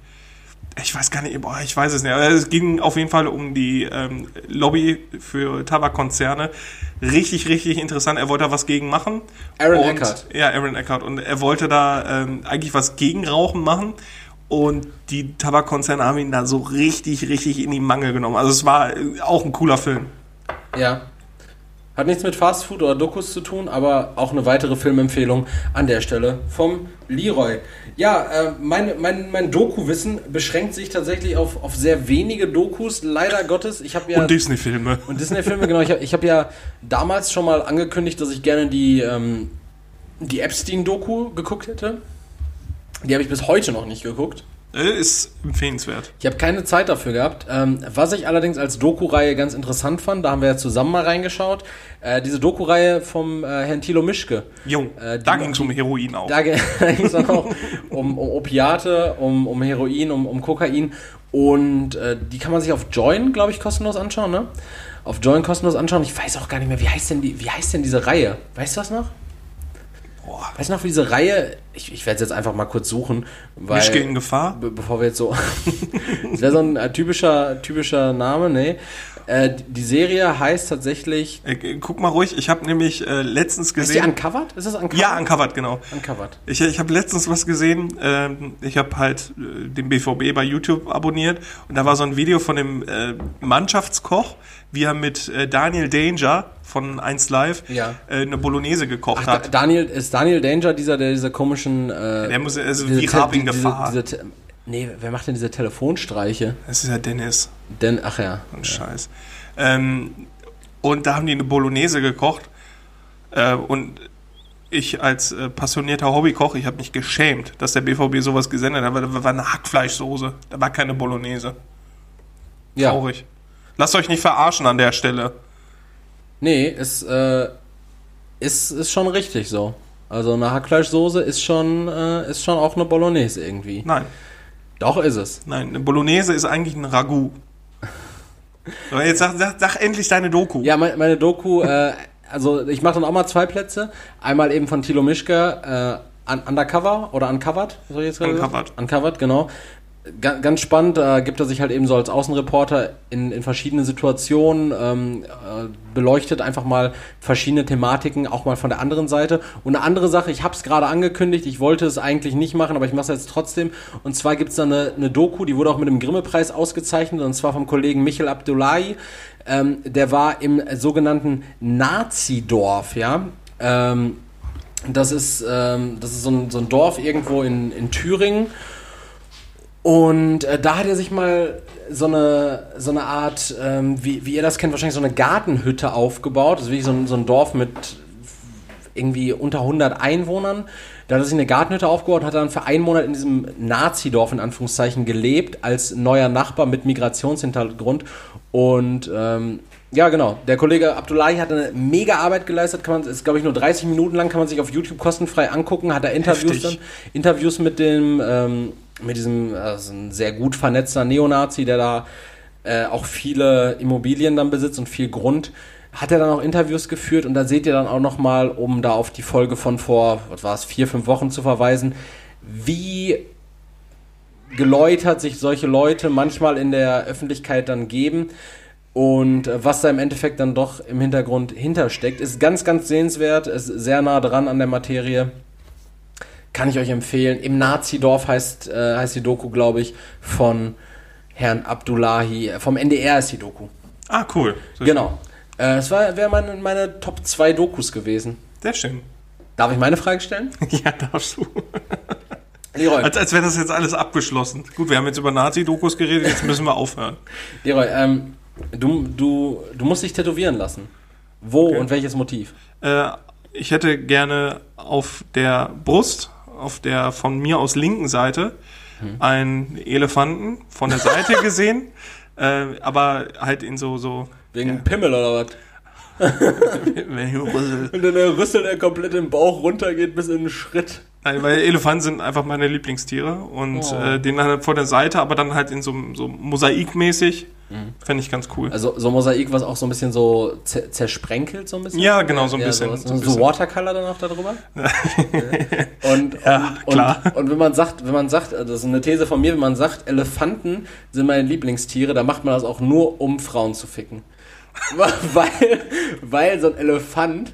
ich weiß gar nicht, boah, ich weiß es nicht. Aber es ging auf jeden Fall um die ähm, Lobby für Tabakkonzerne. Richtig, richtig interessant. Er wollte da was gegen machen. Aaron und, Eckhart. Ja, Aaron Eckhart. Und er wollte da ähm, eigentlich was gegen Rauchen machen. Und die Tabakkonzerne haben ihn da so richtig, richtig in die Mangel genommen. Also es war äh, auch ein cooler Film. Ja. Hat nichts mit Fastfood oder Dokus zu tun, aber auch eine weitere Filmempfehlung an der Stelle vom Leroy. Ja, äh, mein, mein, mein Doku-Wissen beschränkt sich tatsächlich auf, auf sehr wenige Dokus, leider Gottes. Ich ja, und Disney-Filme. Und Disney-Filme, genau. Ich habe ich hab ja damals schon mal angekündigt, dass ich gerne die, ähm, die Epstein-Doku geguckt hätte. Die habe ich bis heute noch nicht geguckt. Äh, ist empfehlenswert. Ich habe keine Zeit dafür gehabt. Ähm, was ich allerdings als Doku-Reihe ganz interessant fand, da haben wir ja zusammen mal reingeschaut, äh, diese Doku-Reihe vom äh, Herrn Thilo Mischke. Jung, äh, da ging es um Heroin auch. Da, ging es auch um, um Opiate, um, um Heroin, um, um Kokain. Und äh, die kann man sich auf Join, glaube ich, kostenlos anschauen, ne? Auf Join kostenlos anschauen. Ich weiß auch gar nicht mehr, wie heißt denn, die, wie heißt denn diese Reihe? Weißt du das noch? Boah. Weißt du noch, wie diese Reihe, ich, ich werde es jetzt einfach mal kurz suchen, weil. Mischke in Gefahr? Be bevor wir jetzt so. das wäre so ein äh, typischer, typischer Name, nee. Äh, die Serie heißt tatsächlich. Äh, guck mal ruhig, ich habe nämlich äh, letztens gesehen. Ist die Uncovered? Ist das Uncovered? Ja, Uncovered, genau. Uncovered. Ich, ich habe letztens was gesehen. Ähm, ich habe halt äh, den BVB bei YouTube abonniert und da war so ein Video von dem äh, Mannschaftskoch, wie er mit Daniel Danger von 1 Live ja. eine Bolognese gekocht Ach, hat. Daniel, ist Daniel Danger dieser, der diese komischen. Der muss also wie Raab in Gefahr. Diese, diese, nee, wer macht denn diese Telefonstreiche? Das ist ja Dennis. Den, ach ja. Und ja. Scheiß. Ähm, und da haben die eine Bolognese gekocht. Äh, und ich als äh, passionierter Hobbykoch, ich habe mich geschämt, dass der BVB sowas gesendet hat. Da war eine Hackfleischsoße. Da war keine Bolognese. Ja. Traurig. Lasst euch nicht verarschen an der Stelle. Nee, ist, äh, ist, ist schon richtig so. Also eine Hackfleischsoße ist schon, äh, ist schon auch eine Bolognese irgendwie. Nein. Doch ist es. Nein, eine Bolognese ist eigentlich ein Ragout. So, jetzt sag, sag, sag, endlich deine Doku. Ja, meine, meine Doku, äh, also ich mache dann auch mal zwei Plätze. Einmal eben von Thilo Mischke, äh, un Undercover oder Uncovered, soll ich jetzt gerade Uncovered. Uncovered, genau. Ga ganz spannend, da gibt er sich halt eben so als Außenreporter in, in verschiedene Situationen, ähm, äh, beleuchtet einfach mal verschiedene Thematiken, auch mal von der anderen Seite. Und eine andere Sache, ich habe es gerade angekündigt, ich wollte es eigentlich nicht machen, aber ich mache es jetzt trotzdem. Und zwar gibt es da eine, eine Doku, die wurde auch mit dem Grimme-Preis ausgezeichnet, und zwar vom Kollegen Michel Abdullahi. Ähm, der war im sogenannten Nazi-Dorf, ja. Ähm, das ist, ähm, das ist so, ein, so ein Dorf irgendwo in, in Thüringen. Und äh, da hat er sich mal so eine, so eine Art, ähm, wie, wie ihr das kennt, wahrscheinlich so eine Gartenhütte aufgebaut. Das ist wirklich so ein, so ein Dorf mit irgendwie unter 100 Einwohnern. Da hat er sich eine Gartenhütte aufgebaut und hat dann für einen Monat in diesem Nazi-Dorf in Anführungszeichen gelebt, als neuer Nachbar mit Migrationshintergrund. Und ähm, ja, genau. Der Kollege Abdullahi hat eine mega Arbeit geleistet. Kann man, ist glaube ich nur 30 Minuten lang, kann man sich auf YouTube kostenfrei angucken. Hat er Interviews dann, Interviews mit dem, ähm, mit diesem, also ein sehr gut vernetzter Neonazi, der da äh, auch viele Immobilien dann besitzt und viel Grund. Hat er dann auch Interviews geführt und da seht ihr dann auch nochmal, um da auf die Folge von vor, was war es, vier, fünf Wochen zu verweisen, wie geläutert sich solche Leute manchmal in der Öffentlichkeit dann geben. Und äh, was da im Endeffekt dann doch im Hintergrund hintersteckt, ist ganz, ganz sehenswert, ist sehr nah dran an der Materie. Kann ich euch empfehlen. Im Nazi-Dorf heißt, äh, heißt die Doku, glaube ich, von Herrn Abdullahi. Vom NDR ist die Doku. Ah, cool. So Genau. Äh, war wäre meine, meine Top 2 Dokus gewesen. Sehr schön. Darf ich meine Frage stellen? Ja, darfst du. Leroy, Als, als wäre das jetzt alles abgeschlossen. Gut, wir haben jetzt über Nazi-Dokus geredet, jetzt müssen wir aufhören. Leroy ähm, du, du, du musst dich tätowieren lassen. Wo Okay. und welches Motiv? Äh, ich hätte gerne auf der Brust, auf der von mir aus linken Seite, einen Elefanten von der Seite gesehen, äh, aber halt in so, so, Wegen Pimmel oder was? Nein, Und dann der Rüssel, der komplett im Bauch runtergeht bis in den Schritt. weil Elefanten sind einfach meine Lieblingstiere und Oh. äh, den halt vor der Seite, aber dann halt in so, so mosaikmäßig, fände ich ganz cool. Also so Mosaik, was auch so ein bisschen so zer zersprenkelt, so ein bisschen. Ja, genau, so ein bisschen, sowas. so So, ein bisschen. Watercolor dann auch darüber. und, Ja, und, klar. Und, und wenn man sagt, wenn man sagt, das ist eine These von mir, wenn man sagt, Elefanten sind meine Lieblingstiere, dann macht man das auch nur, um Frauen zu ficken. weil, weil so ein Elefant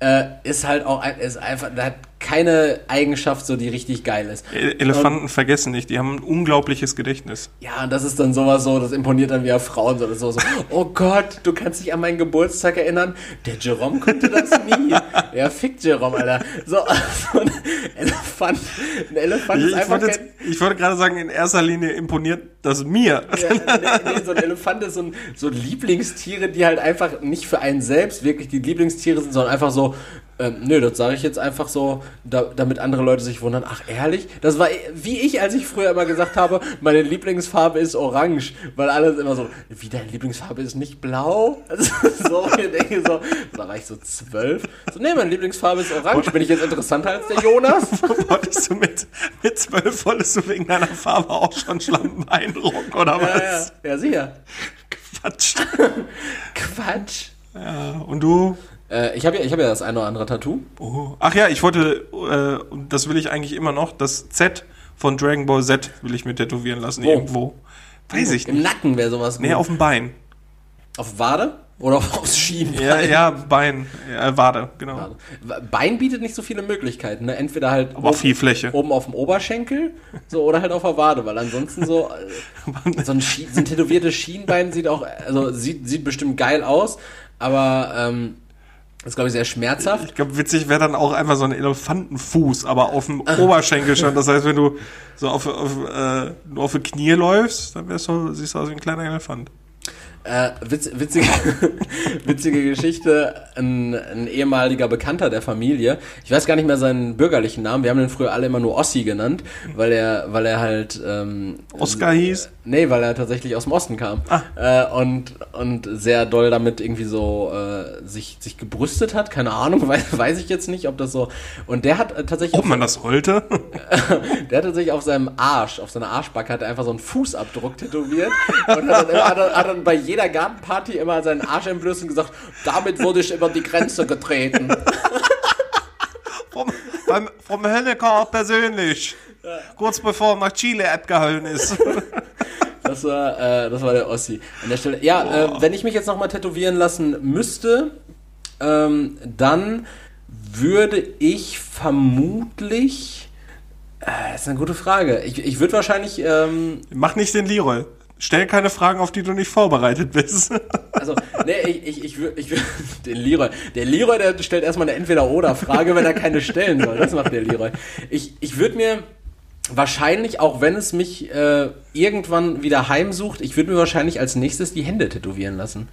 äh, ist halt auch ein, ist einfach, der hat keine Eigenschaft, so die richtig geil ist. E- Elefanten vergessen nicht, die haben ein unglaubliches Gedächtnis. Ja, und das ist dann sowas so, das imponiert dann wieder Frauen, so, so, so oh Gott, du kannst dich an meinen Geburtstag erinnern? Der Jerome konnte das nie. ja, fick Jerome, Alter. So, so ein Elefant, ein Elefant Ich, ist einfach wollte, jetzt, ich wollte gerade sagen, in erster Linie imponiert das mir. Ja, nee, nee, so ein Elefant ist so, ein, so Lieblingstiere, die halt einfach nicht für einen selbst wirklich die Lieblingstiere sind, sondern einfach so, ähm, nö, das sage ich jetzt einfach so, da, damit andere Leute sich wundern, ach ehrlich? Das war wie ich, als ich früher immer gesagt habe, meine Lieblingsfarbe ist orange, weil alles immer so, wie deine Lieblingsfarbe ist nicht blau? Also, so, ich denke so, da war ich so zwölf. So, nee, meine Lieblingsfarbe ist orange. Bin ich jetzt interessanter als der Jonas? wolltest du mit, mit zwölf, wolltest du wegen deiner Farbe auch schon Schlampen beeindrucken, oder Ja, ja, was? ja, sicher. Quatsch. Quatsch. Ja, und du? Äh, ich habe ja, ich hab ja das eine oder andere Tattoo. Oh. Ach ja, ich wollte, äh, und das will ich eigentlich immer noch, das Z von Dragon Ball Z will ich mir tätowieren lassen, Wo? irgendwo. Weiß ich Im nicht. Nacken wäre sowas Nee, gut. auf dem Bein. Auf Wade? Oder auf, aufs Schienbein? Ja, ja, Bein. Ja, Wade, genau. Bein bietet nicht so viele Möglichkeiten. Ne? Entweder halt Aber auch viel Fläche. oben auf dem Oberschenkel so, oder halt auf der Wade, weil ansonsten so, so, ein, Schien, so ein tätowiertes Schienbein sieht auch, also sieht, sieht bestimmt geil aus, aber ähm, ist, glaube ich, sehr schmerzhaft. Ich glaube, witzig wäre dann auch einfach so ein Elefantenfuß, aber auf dem Oberschenkel schon. Das heißt, wenn du so auf, auf, äh, nur auf die Knie läufst, dann wärst du, siehst du aus wie ein kleiner Elefant. Äh, witz, witzige, witzige Geschichte, ein, ein ehemaliger Bekannter der Familie, ich weiß gar nicht mehr seinen bürgerlichen Namen, wir haben den früher alle immer nur Ossi genannt, weil er, weil er halt ähm, Oscar hieß? Nee, weil er tatsächlich aus dem Osten kam. Äh, und, und sehr doll damit irgendwie so äh, sich, sich gebrüstet hat. Keine Ahnung, weiß, weiß ich jetzt nicht, ob das so. Und der hat äh, tatsächlich. Ob man das wollte? Der hat tatsächlich auf seinem Arsch, auf seiner Arschbacke, hat er einfach so einen Fußabdruck tätowiert und hat dann, hat dann, hat dann bei jedem jeder Gartenparty immer seinen Arsch entblößt und gesagt, damit wurde ich über die Grenze getreten. Vom, beim, vom Honecker persönlich. Kurz bevor nach Chile abgehauen ist. Das war, äh, das war der Ossi. An der Stelle. Ja, äh, wenn ich mich jetzt nochmal tätowieren lassen müsste, ähm, dann würde ich vermutlich. Äh, das ist eine gute Frage. Ich, ich würde wahrscheinlich. Ähm, Mach nicht den Leroy. Stell keine Fragen, auf die du nicht vorbereitet bist. also, nee, ich, ich, ich würde. Ich den Leroy. Der Leroy, der stellt erstmal eine Entweder-Oder-Frage, wenn er keine stellen soll. Das macht der Leroy. Ich, ich würde mir wahrscheinlich, auch wenn es mich äh, irgendwann wieder heimsucht, ich würde mir wahrscheinlich als nächstes die Hände tätowieren lassen.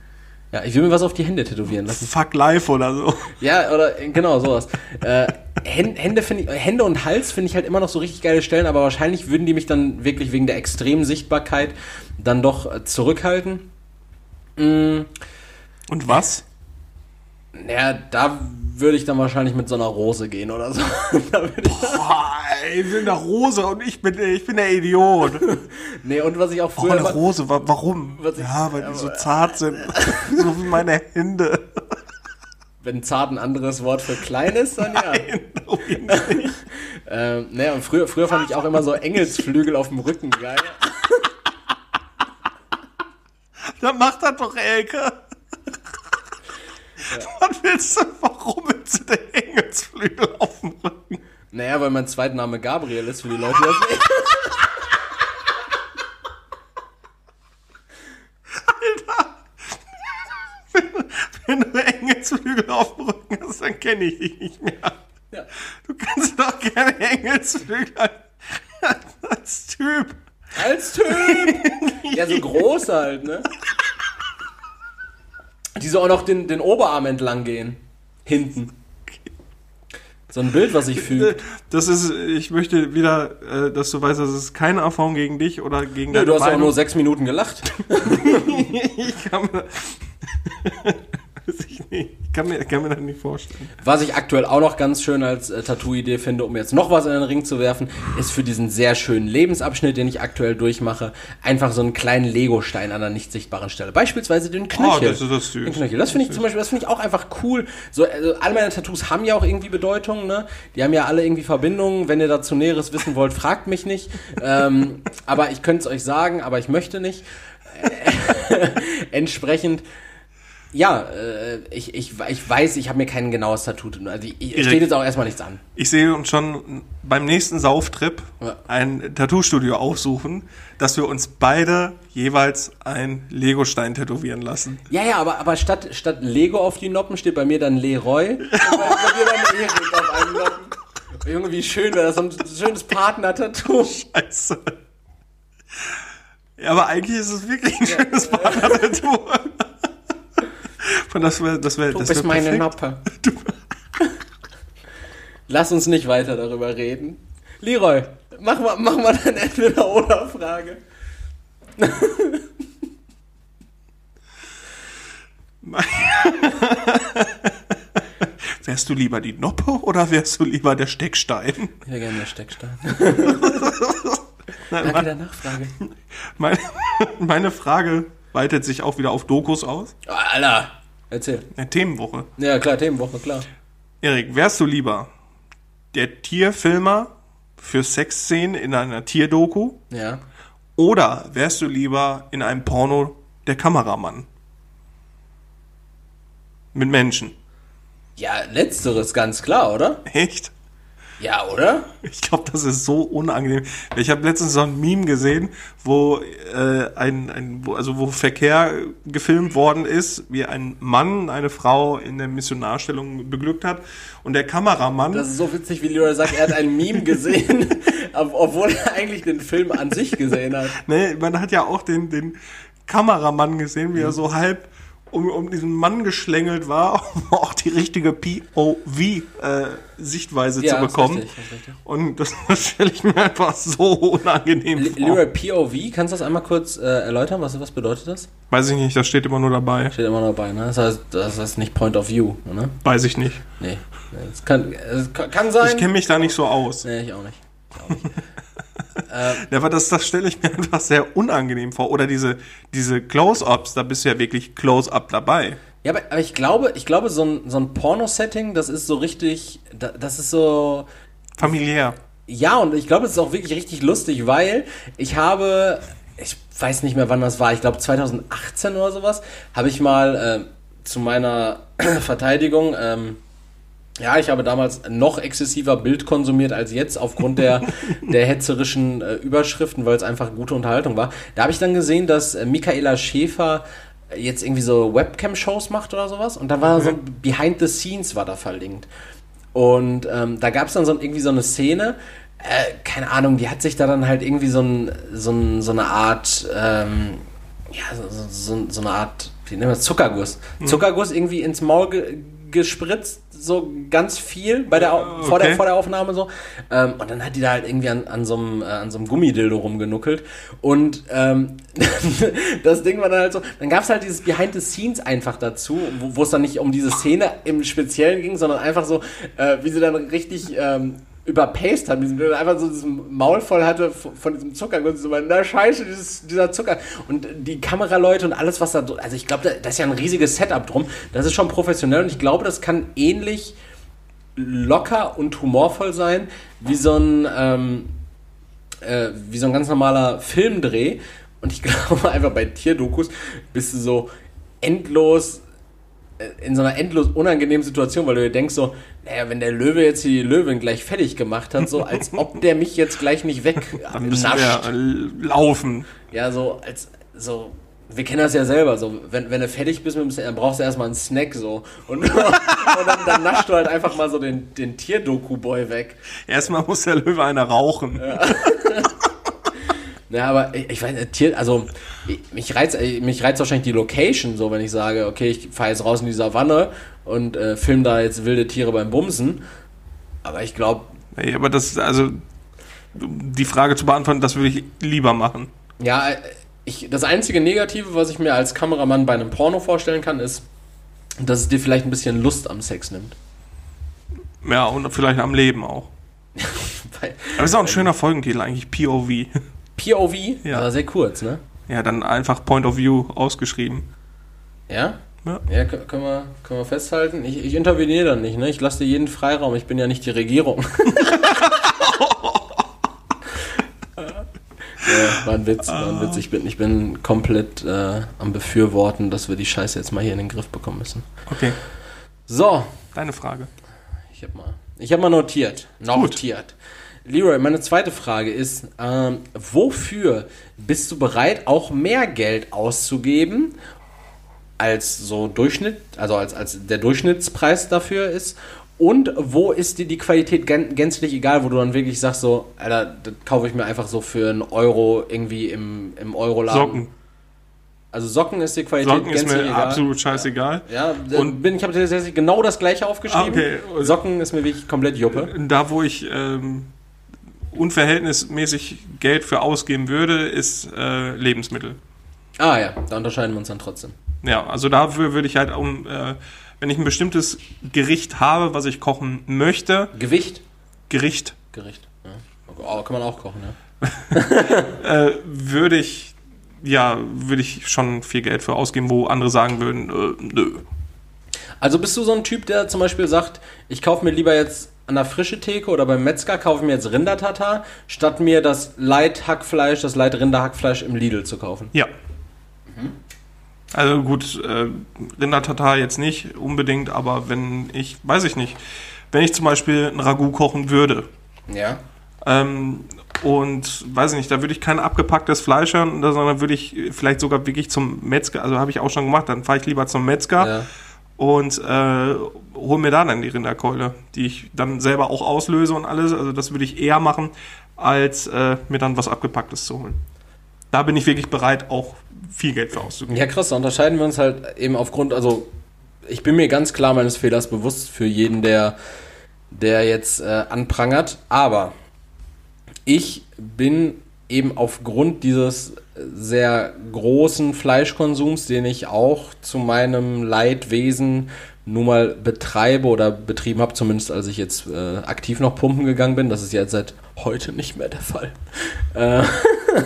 Ja, ich will mir was auf die Hände tätowieren lassen. Fuck life oder so. Ja, oder äh, genau sowas. äh, Hände, ich, Hände und Hals finde ich halt immer noch so richtig geile Stellen, aber wahrscheinlich würden die mich dann wirklich wegen der extremen Sichtbarkeit dann doch äh, zurückhalten. Mm, Und was? ja, da würde ich dann wahrscheinlich mit so einer Rose gehen oder so. Boah, ey, ich will eine Rose und ich bin, ich bin der Idiot. nee, und was ich auch Oh, früher eine immer- Rose, wa warum? Ich- ja, weil die so zart sind. so wie meine Hände. wenn zart ein anderes Wort für klein ist, dann ja. ähm, naja, und früher, früher fand ich auch immer so Engelsflügel auf dem Rücken geil. Dann mach das doch, Elke. Was willst du? Warum willst du den Engelsflügel auf dem Rücken? Naja, weil mein Zweitname Gabriel ist, für die Leute, das nicht. Wenn du Engelsflügel auf dem Rücken hast, dann kenne ich dich nicht mehr. Ja. Du kannst doch gerne Engelsflügel als Typ. Als Typ! ja, so groß halt, ne? Die so auch noch den, den Oberarm entlang gehen. Hinten. So ein Bild, was sich fügt. Das ist, ich möchte wieder, äh, dass du weißt, das ist keine Erfahrung gegen dich oder gegen Nö, deine du hast ja auch Meinung. nur sechs Minuten gelacht. ich kann mir, weiß ich nicht. Kann mir, kann mir das nicht vorstellen. Was ich aktuell auch noch ganz schön als äh, Tattoo-Idee finde, um jetzt noch was in den Ring zu werfen, ist für diesen sehr schönen Lebensabschnitt, den ich aktuell durchmache, einfach so einen kleinen Lego-Stein an einer nicht sichtbaren Stelle. Beispielsweise den Knöchel. Oh, das ist das süß. Den Knöchel. Das finde ich zum Beispiel, das finde ich auch einfach cool. So, also alle meine Tattoos haben ja auch irgendwie Bedeutung, ne? Die haben ja alle irgendwie Verbindungen. Wenn ihr dazu Näheres wissen wollt, fragt mich nicht. ähm, aber ich könnte es euch sagen, aber ich möchte nicht. Entsprechend ja, äh, ich, ich, ich weiß, ich habe mir kein genaues Tattoo. Also ich, ich, steht jetzt auch erstmal nichts an. Ich sehe uns schon beim nächsten Sauftrip Ja. ein Tattoo-Studio aufsuchen, dass wir uns beide jeweils ein Lego-Stein tätowieren lassen. Ja, ja, aber, aber statt, statt Lego auf die Noppen steht bei mir dann Leroy. Und bei, bei dir dann Erik auf einem Noppen. Junge, wie schön wäre das, so ein schönes Partner-Tattoo. Scheiße. Ja, aber eigentlich ist es wirklich ein schönes Partner-Tattoo. Von das wäre, das wäre, Du das bist meine. Noppe. Lass uns nicht weiter darüber reden. Leroy, mach mal, mach mal deine Entweder-Oder-Frage. Wärst du lieber die Noppe oder wärst du lieber der Steckstein? Ich wäre gerne der Steckstein. Danke der Nachfrage. Meine, meine Frage weitet sich auch wieder auf Dokus aus. Oh, Alter, erzähl. Eine Themenwoche. Ja, klar, Themenwoche, klar. Erik, wärst du lieber der Tierfilmer für Sexszenen in einer Tierdoku Ja. oder wärst du lieber in einem Porno der Kameramann? Mit Menschen. Ja, letzteres ganz klar, oder? Echt? Ja, oder? Ich glaube, das ist so unangenehm. Ich habe letztens so ein Meme gesehen, wo äh, ein, ein wo, also wo Verkehr gefilmt worden ist, wie ein Mann eine Frau in der Missionarstellung beglückt hat und der Kameramann Das ist so witzig, wie Leroy sagt, er hat ein Meme gesehen, ob- obwohl er eigentlich den Film an sich gesehen hat. Ne, man hat ja auch den, den Kameramann gesehen, wie er so halb um, um diesen Mann geschlängelt war, um auch die richtige POV-Sichtweise Ja, zu bekommen. richtig, ist richtig. Und das, das stelle ich mir einfach so unangenehm Le- vor. POV, kannst du das einmal kurz äh, erläutern? Was, was bedeutet das? Weiß ich nicht, das steht immer nur dabei. Steht immer dabei, ne? Das heißt, das heißt nicht Point of View, ne? Weiß ich nicht. Nee. nee das kann, es kann kann sein. Ich kenne mich da nicht so aus. nee, ich auch nicht. Ich auch nicht. ja, aber das, das stelle ich mir einfach sehr unangenehm vor. Oder diese, diese Close-Ups, da bist du ja wirklich Close-Up dabei. Ja, aber, aber ich glaube, ich glaube, so ein, so ein Porno-Setting, das ist so richtig, da- das ist so, Familiär. Ja, und ich glaube, es ist auch wirklich richtig lustig, weil ich habe, ich weiß nicht mehr, wann das war, ich glaube 2018 oder sowas, habe ich mal äh, zu meiner Verteidigung, ähm, ja, ich habe damals noch exzessiver Bild konsumiert als jetzt aufgrund der, der hetzerischen äh, Überschriften, weil es einfach gute Unterhaltung war. Da habe ich dann gesehen, dass äh, Michaela Schäfer äh, jetzt irgendwie so Webcam-Shows macht oder sowas und da war so Behind the Scenes war da verlinkt. Und ähm, da gab es dann so, irgendwie so eine Szene, äh, keine Ahnung, die hat sich da dann halt irgendwie so, ein, so, ein, so eine Art, ähm, ja, so, so, so, so eine Art, wie nennen wir das, Zuckerguss. Zuckerguss irgendwie ins Maul ge gespritzt, so ganz viel bei der, Au- vor, der, okay. vor der Aufnahme so. Ähm, und dann hat die da halt irgendwie an, an so einem äh, an so einem Gummidildo rumgenuckelt. Und ähm, das Ding war dann halt so, dann gab es halt dieses Behind the Scenes einfach dazu, wo wo es dann nicht um diese Szene im Speziellen ging, sondern einfach so, äh, wie sie dann richtig ähm, überpaced hat, einfach so dieses Maul voll hatte von, diesem Zucker und so, na scheiße, dieses, dieser Zucker. Und die Kameraleute und alles, was da, also ich glaube, da, da ist ja ein riesiges Setup drum. Das ist schon professionell und ich glaube, das kann ähnlich locker und humorvoll sein, wie so ein, ähm, äh, wie so ein ganz normaler Filmdreh. Und ich glaube einfach bei Tierdokus bist du so endlos in so einer endlos unangenehmen Situation, weil du dir denkst so, naja, wenn der Löwe jetzt die Löwin gleich fertig gemacht hat, so als ob der mich jetzt gleich nicht weg Dann müssen wir nascht. äh, laufen. Ja, so als so. Wir kennen das ja selber, so wenn, wenn du fertig bist mit dem Snack, dann brauchst du erstmal einen Snack so. Und, und dann, dann naschst du halt einfach mal so den, den Tierdoku-Boy weg. Erstmal muss der Löwe einer rauchen. Ja, aber ich, ich weiß, äh, Tier, also ich, mich reizt, äh, mich reizt wahrscheinlich die Location, so wenn ich sage, okay, ich fahre jetzt raus in die Savanne und äh, film da jetzt wilde Tiere beim Bumsen. Aber ich glaube, Nee, aber das, also, die Frage zu beantworten, das würde ich lieber machen. ja, äh, ich, das einzige Negative, was ich mir als Kameramann bei einem Porno vorstellen kann, ist, dass es dir vielleicht ein bisschen Lust am Sex nimmt. Ja, und vielleicht am Leben auch. Aber ist auch ein schöner Folgentitel eigentlich, POV. POV, Ja. aber sehr kurz, ne? Ja, dann einfach Point of View ausgeschrieben. Ja? Ja. Ja, kö- können wir, können wir festhalten. Ich, ich interveniere dann nicht, ne? Ich lasse dir jeden Freiraum. Ich bin ja nicht die Regierung. ja, war ein Witz, war ein Witz. Ich bin, ich bin komplett äh, am Befürworten, dass wir die Scheiße jetzt mal hier in den Griff bekommen müssen. Okay, So, deine Frage. ich habe mal, ich hab mal notiert. Notiert. Leroy, meine zweite Frage ist, ähm, wofür bist du bereit, auch mehr Geld auszugeben, als so Durchschnitt, also als, als der Durchschnittspreis dafür ist? Und wo ist dir die Qualität gän gänzlich egal, wo du dann wirklich sagst, so, Alter, das kaufe ich mir einfach so für einen Euro irgendwie im, im Euroladen. Socken. Also Socken ist die Qualität Socken ist gänzlich mir egal. absolut scheißegal. Ja, Und- und bin, ich habe tatsächlich genau das gleiche aufgeschrieben. Ah, okay. Socken ist mir wirklich komplett Juppe. Da, wo ich ähm, unverhältnismäßig Geld für ausgeben würde, ist äh, Lebensmittel. Ah ja, da unterscheiden wir uns dann trotzdem. Ja, also dafür würde ich halt um, äh, wenn ich ein bestimmtes Gericht habe, was ich kochen möchte, Gewicht? Gericht, Gericht. Ja. Oh, kann man auch kochen, ja. äh, würde ich, ja, würde ich schon viel Geld für ausgeben, wo andere sagen würden, äh, nö. Also bist du so ein Typ, der zum Beispiel sagt, ich kaufe mir lieber jetzt an der frische Theke oder beim Metzger kaufe ich mir jetzt Rindertatar, statt mir das Light Hackfleisch, das Light Rinderhackfleisch im Lidl zu kaufen. Ja. Also gut, äh, Rindertatar jetzt nicht unbedingt, aber wenn ich, weiß ich nicht, wenn ich zum Beispiel ein Ragout kochen würde, Ja. Ähm, und weiß ich nicht, da würde ich kein abgepacktes Fleisch hören, sondern würde ich vielleicht sogar wirklich zum Metzger, also habe ich auch schon gemacht, dann fahre ich lieber zum Metzger Ja. und äh, hole mir da dann die Rinderkeule, die ich dann selber auch auslöse und alles. Also das würde ich eher machen, als äh, mir dann was abgepacktes zu holen. Da bin ich wirklich bereit, auch viel Geld für auszugeben. Ja, krass, da unterscheiden wir uns halt eben aufgrund, also ich bin mir ganz klar meines Fehlers bewusst für jeden, der, der jetzt äh, anprangert, aber ich bin eben aufgrund dieses sehr großen Fleischkonsums, den ich auch zu meinem Leidwesen nun mal betreibe oder betrieben habe, zumindest als ich jetzt äh, aktiv noch pumpen gegangen bin. Das ist jetzt seit heute nicht mehr der Fall. Äh,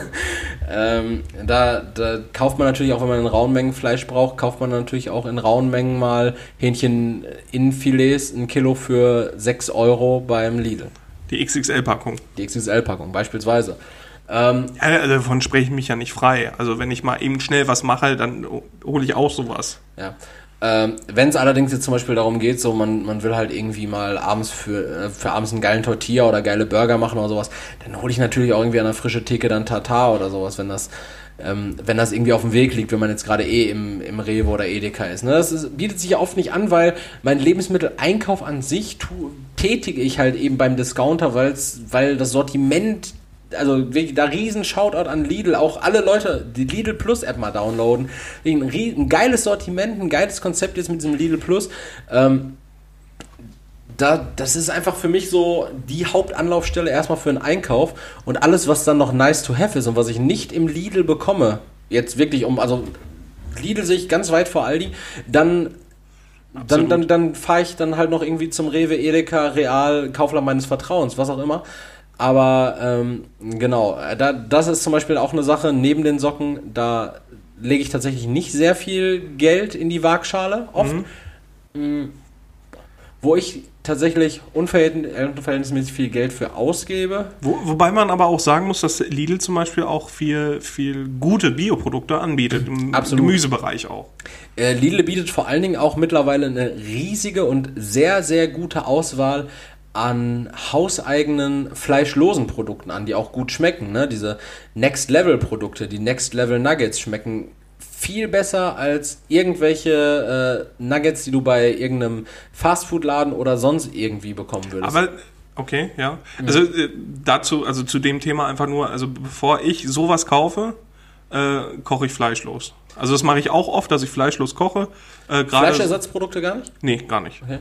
ähm, da, da kauft man natürlich auch, wenn man in rauen Mengen Fleisch braucht, kauft man natürlich auch in rauen Mengen mal Hähnchen in Filets, ein Kilo für 6 Euro beim Lidl. Die XXL-Packung. Die XXL-Packung beispielsweise. Ähm, Ja, also davon spreche ich mich ja nicht frei. Also wenn ich mal eben schnell was mache, dann hole ich auch sowas. Ja. Ähm, Wenn es allerdings jetzt zum Beispiel darum geht, so man, man will halt irgendwie mal abends für, äh, für abends einen geilen Tortilla oder geile Burger machen oder sowas, dann hole ich natürlich auch irgendwie an der frischen Theke dann Tartar oder sowas, wenn das, ähm, wenn das irgendwie auf dem Weg liegt, wenn man jetzt gerade eh im, im Rewe oder Edeka ist. Ne? Das ist, bietet sich ja oft nicht an, weil mein Lebensmitteleinkauf an sich tu, tätige ich halt eben beim Discounter, weil's, weil das Sortiment also da riesen Shoutout an Lidl, auch alle Leute, die Lidl Plus App mal downloaden. Ein, ein geiles Sortiment, ein geiles Konzept jetzt mit diesem Lidl Plus. Ähm, da, das ist einfach für mich so die Hauptanlaufstelle erstmal für einen Einkauf und alles, was dann noch nice to have ist und was ich nicht im Lidl bekomme, jetzt wirklich um, also Lidl sehe ich ganz weit vor Aldi, dann dann, Absolut. dann, dann fahre ich dann halt noch irgendwie zum Rewe, Edeka, Real, Kaufland meines Vertrauens, was auch immer. Aber ähm, genau, äh, da, das ist zum Beispiel auch eine Sache neben den Socken, da lege ich tatsächlich nicht sehr viel Geld in die Waagschale oft. Mm, Wo ich tatsächlich äh, unverhältnismäßig viel Geld für ausgebe. Wo, wobei man aber auch sagen muss, dass Lidl zum Beispiel auch viel, viel gute Bioprodukte anbietet, im Absolut. Gemüsebereich auch. Äh, Lidl bietet vor allen Dingen auch mittlerweile eine riesige und sehr, sehr gute Auswahl an hauseigenen fleischlosen Produkten an, die auch gut schmecken. Ne? Diese Next-Level-Produkte, die Next-Level-Nuggets schmecken viel besser als irgendwelche äh, Nuggets, die du bei irgendeinem Fastfood-Laden oder sonst irgendwie bekommen würdest. Aber okay, ja. Also äh, dazu, also zu dem Thema einfach nur, also bevor ich sowas kaufe, äh, koche ich fleischlos. Also das mache ich auch oft, dass ich fleischlos koche. Äh, Fleischersatzprodukte gar nicht? Nee, gar nicht. Okay.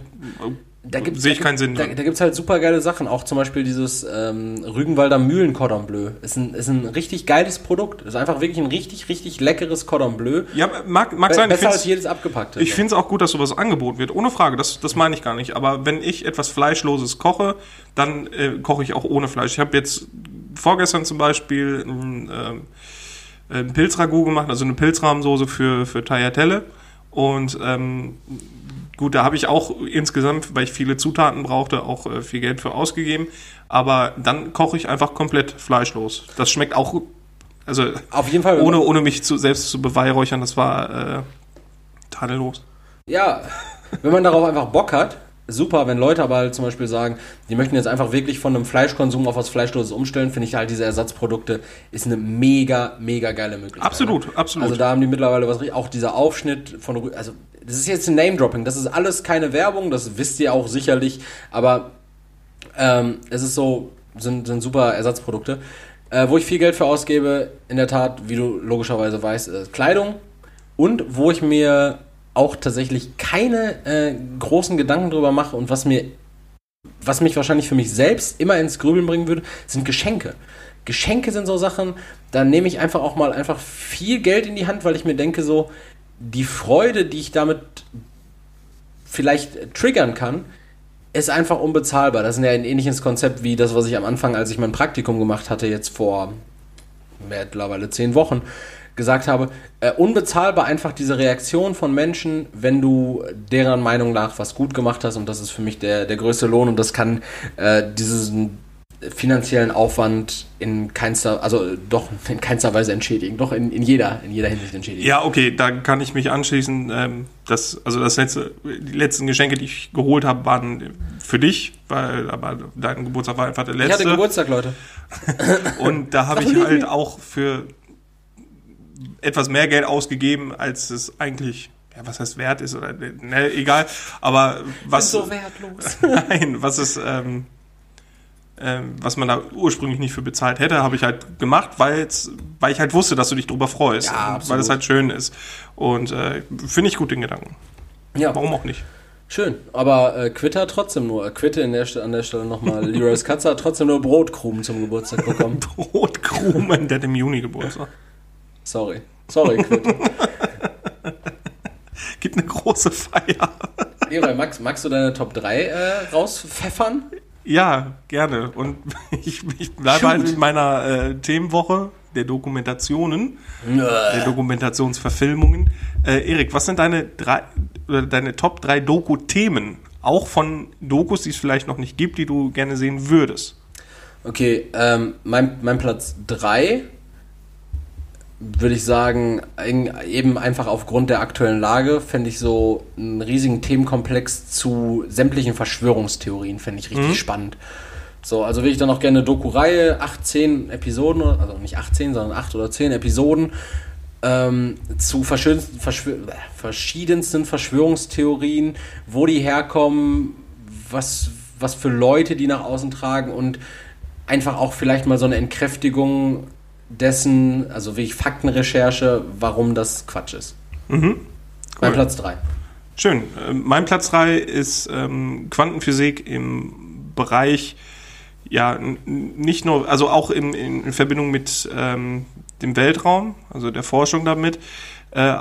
Äh, Da gibt's- Sehe ich keinen Sinn gibt- Da, da gibt es halt super geile Sachen. Auch zum Beispiel dieses ähm, Rügenwalder Mühlen Cordon Bleu. Ist ein, ist ein richtig geiles Produkt. Ist einfach wirklich ein richtig, richtig leckeres Cordon Bleu. Ja, mag, mag Be sein. Ich besser als jedes abgepackte. Ich finde es auch gut, dass sowas angeboten wird. Ohne Frage, das, das meine ich gar nicht. Aber wenn ich etwas Fleischloses koche, dann äh, koche ich auch ohne Fleisch. Ich habe jetzt vorgestern zum Beispiel ein, ähm, ein Pilzragout gemacht, also eine Pilzrahmsoße für, für Tagliatelle. Und ähm, gut, da habe ich auch insgesamt, weil ich viele Zutaten brauchte, auch äh, viel Geld für ausgegeben. Aber dann koche ich einfach komplett fleischlos. Das schmeckt auch, also Auf jeden Fall. ohne, ohne mich zu, selbst zu beweihräuchern, das war äh, tadellos. Ja, wenn man darauf einfach Bock hat, super. Wenn Leute aber halt zum Beispiel sagen, die möchten jetzt einfach wirklich von einem Fleischkonsum auf was Fleischloses umstellen, finde ich halt diese Ersatzprodukte ist eine mega, mega geile Möglichkeit. Absolut, ne? absolut. Also da haben die mittlerweile was, richtig- auch dieser Aufschnitt von, also das ist jetzt ein Name-Dropping, das ist alles keine Werbung, das wisst ihr auch sicherlich, aber ähm, es ist so, sind, sind super Ersatzprodukte. Äh, wo ich viel Geld für ausgebe, in der Tat, wie du logischerweise weißt, äh, Kleidung und wo ich mir auch tatsächlich keine äh, großen Gedanken drüber mache und was mir, was mich wahrscheinlich für mich selbst immer ins Grübeln bringen würde, sind Geschenke. Geschenke sind so Sachen, da nehme ich einfach auch mal einfach viel Geld in die Hand, weil ich mir denke so, die Freude, die ich damit vielleicht triggern kann, ist einfach unbezahlbar. Das ist ja ein ähnliches Konzept wie das, was ich am Anfang, als ich mein Praktikum gemacht hatte, jetzt vor mittlerweile zehn Wochen, gesagt habe. Äh, unbezahlbar einfach diese Reaktion von Menschen, wenn du deren Meinung nach was gut gemacht hast. Und das ist für mich der, der größte Lohn. Und das kann äh, diesen finanziellen Aufwand in keinster, also doch in keinster Weise entschädigen. Doch in, in jeder, in jeder Hinsicht entschädigen. Ja, okay, da kann ich mich anschließen. Ähm, das, also das letzte, die letzten Geschenke, die ich geholt habe, waren für dich, weil aber dein Geburtstag war einfach der Ich hatte letzte. Geburtstag, Leute. Und da habe ich halt auch für etwas mehr Geld ausgegeben, als es eigentlich, ja, was heißt wert ist oder ne, egal. Aber was so wertlos. Nein, was ist, ähm, ähm, was man da ursprünglich nicht für bezahlt hätte, habe ich halt gemacht, weil's, weil ich halt wusste, dass du dich drüber freust. Ja, weil es halt schön ist. Und äh, finde ich gut den Gedanken. Ja, Warum auch nicht? schön. Aber äh, Quitter trotzdem nur. Äh, Quitte in der, St- an der Stelle nochmal. Leroy's Katze hat trotzdem nur Brotkrumen zum Geburtstag bekommen. Brotkrumen, der hat im Juni Geburtstag. Sorry. Sorry, Quitte. Gibt eine große Feier. Leroy, magst, magst du deine Top 3 äh, rauspfeffern? Ja, gerne. Und ich, ich bleibe halt in meiner äh, Themenwoche der Dokumentationen, der Dokumentationsverfilmungen. Äh, Erik, was sind deine drei oder deine Top 3 Doku-Themen? Auch von Dokus, die es vielleicht noch nicht gibt, die du gerne sehen würdest. Okay, ähm, mein, mein Platz 3 würde ich sagen, eben einfach aufgrund der aktuellen Lage, fände ich so einen riesigen Themenkomplex zu sämtlichen Verschwörungstheorien, fände ich richtig mhm. spannend. So, also will ich dann auch gerne eine Doku-Reihe, 18 Episoden, also nicht 18, sondern 8 oder 10 Episoden ähm, zu verschwör verschiedensten Verschwörungstheorien, wo die herkommen, was, was für Leute die nach außen tragen und einfach auch vielleicht mal so eine Entkräftigung dessen, also wirklich Faktenrecherche, warum das Quatsch ist. Mhm. Cool. Mein Platz 3. Schön. Ähm, mein Platz 3 ist ähm, Quantenphysik im Bereich, ja, nicht nur, also auch in, in Verbindung mit ähm, dem Weltraum, also der Forschung damit, äh,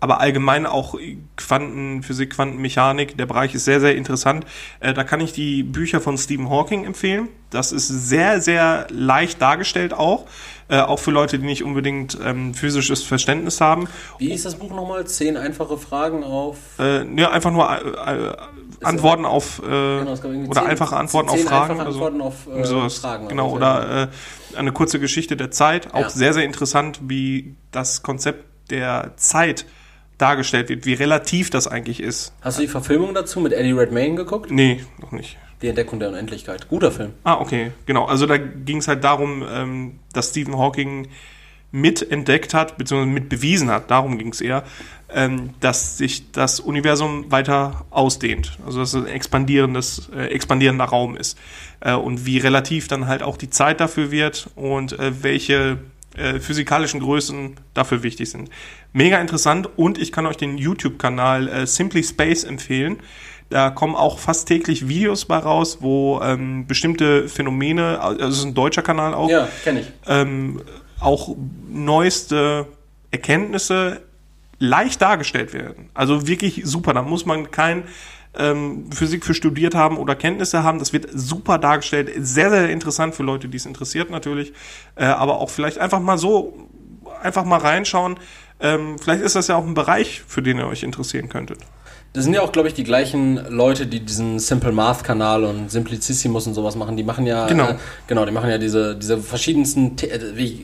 aber allgemein auch Quantenphysik, Quantenmechanik, der Bereich ist sehr, sehr interessant. Äh, da kann ich die Bücher von Stephen Hawking empfehlen. Das ist sehr, sehr leicht dargestellt auch. Äh, auch für Leute, die nicht unbedingt ähm, physisches Verständnis haben. Wie ist das Buch nochmal? Zehn einfache Fragen auf. Äh, ja, einfach nur äh, Antworten auf äh, genau, oder zehn, einfache Antworten auf Fragen. Einfache Antworten auf äh, sowas. Fragen. Genau, oder äh, eine kurze Geschichte der Zeit. Auch ja. sehr, sehr interessant, wie das Konzept der Zeit dargestellt wird, wie relativ das eigentlich ist. Hast du die Verfilmung dazu mit Eddie Redmayne geguckt? Nee, noch nicht. Die Entdeckung der Unendlichkeit. Guter Film. Ah, okay, genau. Also da ging es halt darum, ähm, dass Stephen Hawking mitentdeckt hat, beziehungsweise mit bewiesen hat, darum ging es eher, ähm, dass sich das Universum weiter ausdehnt. Also dass es ein expandierendes, äh, expandierender Raum ist. Äh, und wie relativ dann halt auch die Zeit dafür wird und äh, welche äh, physikalischen Größen dafür wichtig sind. Mega interessant und ich kann euch den YouTube-Kanal äh, Simply Space empfehlen. Da kommen auch fast täglich Videos bei raus, wo ähm, bestimmte Phänomene, also es ist ein deutscher Kanal auch, ja, kenne ich. Ähm, auch neueste Erkenntnisse leicht dargestellt werden. Also wirklich super. Da muss man kein ähm, Physik für studiert haben oder Kenntnisse haben. Das wird super dargestellt. Sehr, sehr interessant für Leute, die es interessiert natürlich. Äh, aber auch vielleicht einfach mal so, einfach mal reinschauen. Ähm, vielleicht ist das ja auch ein Bereich, für den ihr euch interessieren könntet. Das sind ja auch, glaube ich, die gleichen Leute, die diesen Simple Math Kanal und Simplicissimus und sowas machen. Die machen ja, genau, äh, genau die machen ja diese, diese verschiedensten, äh,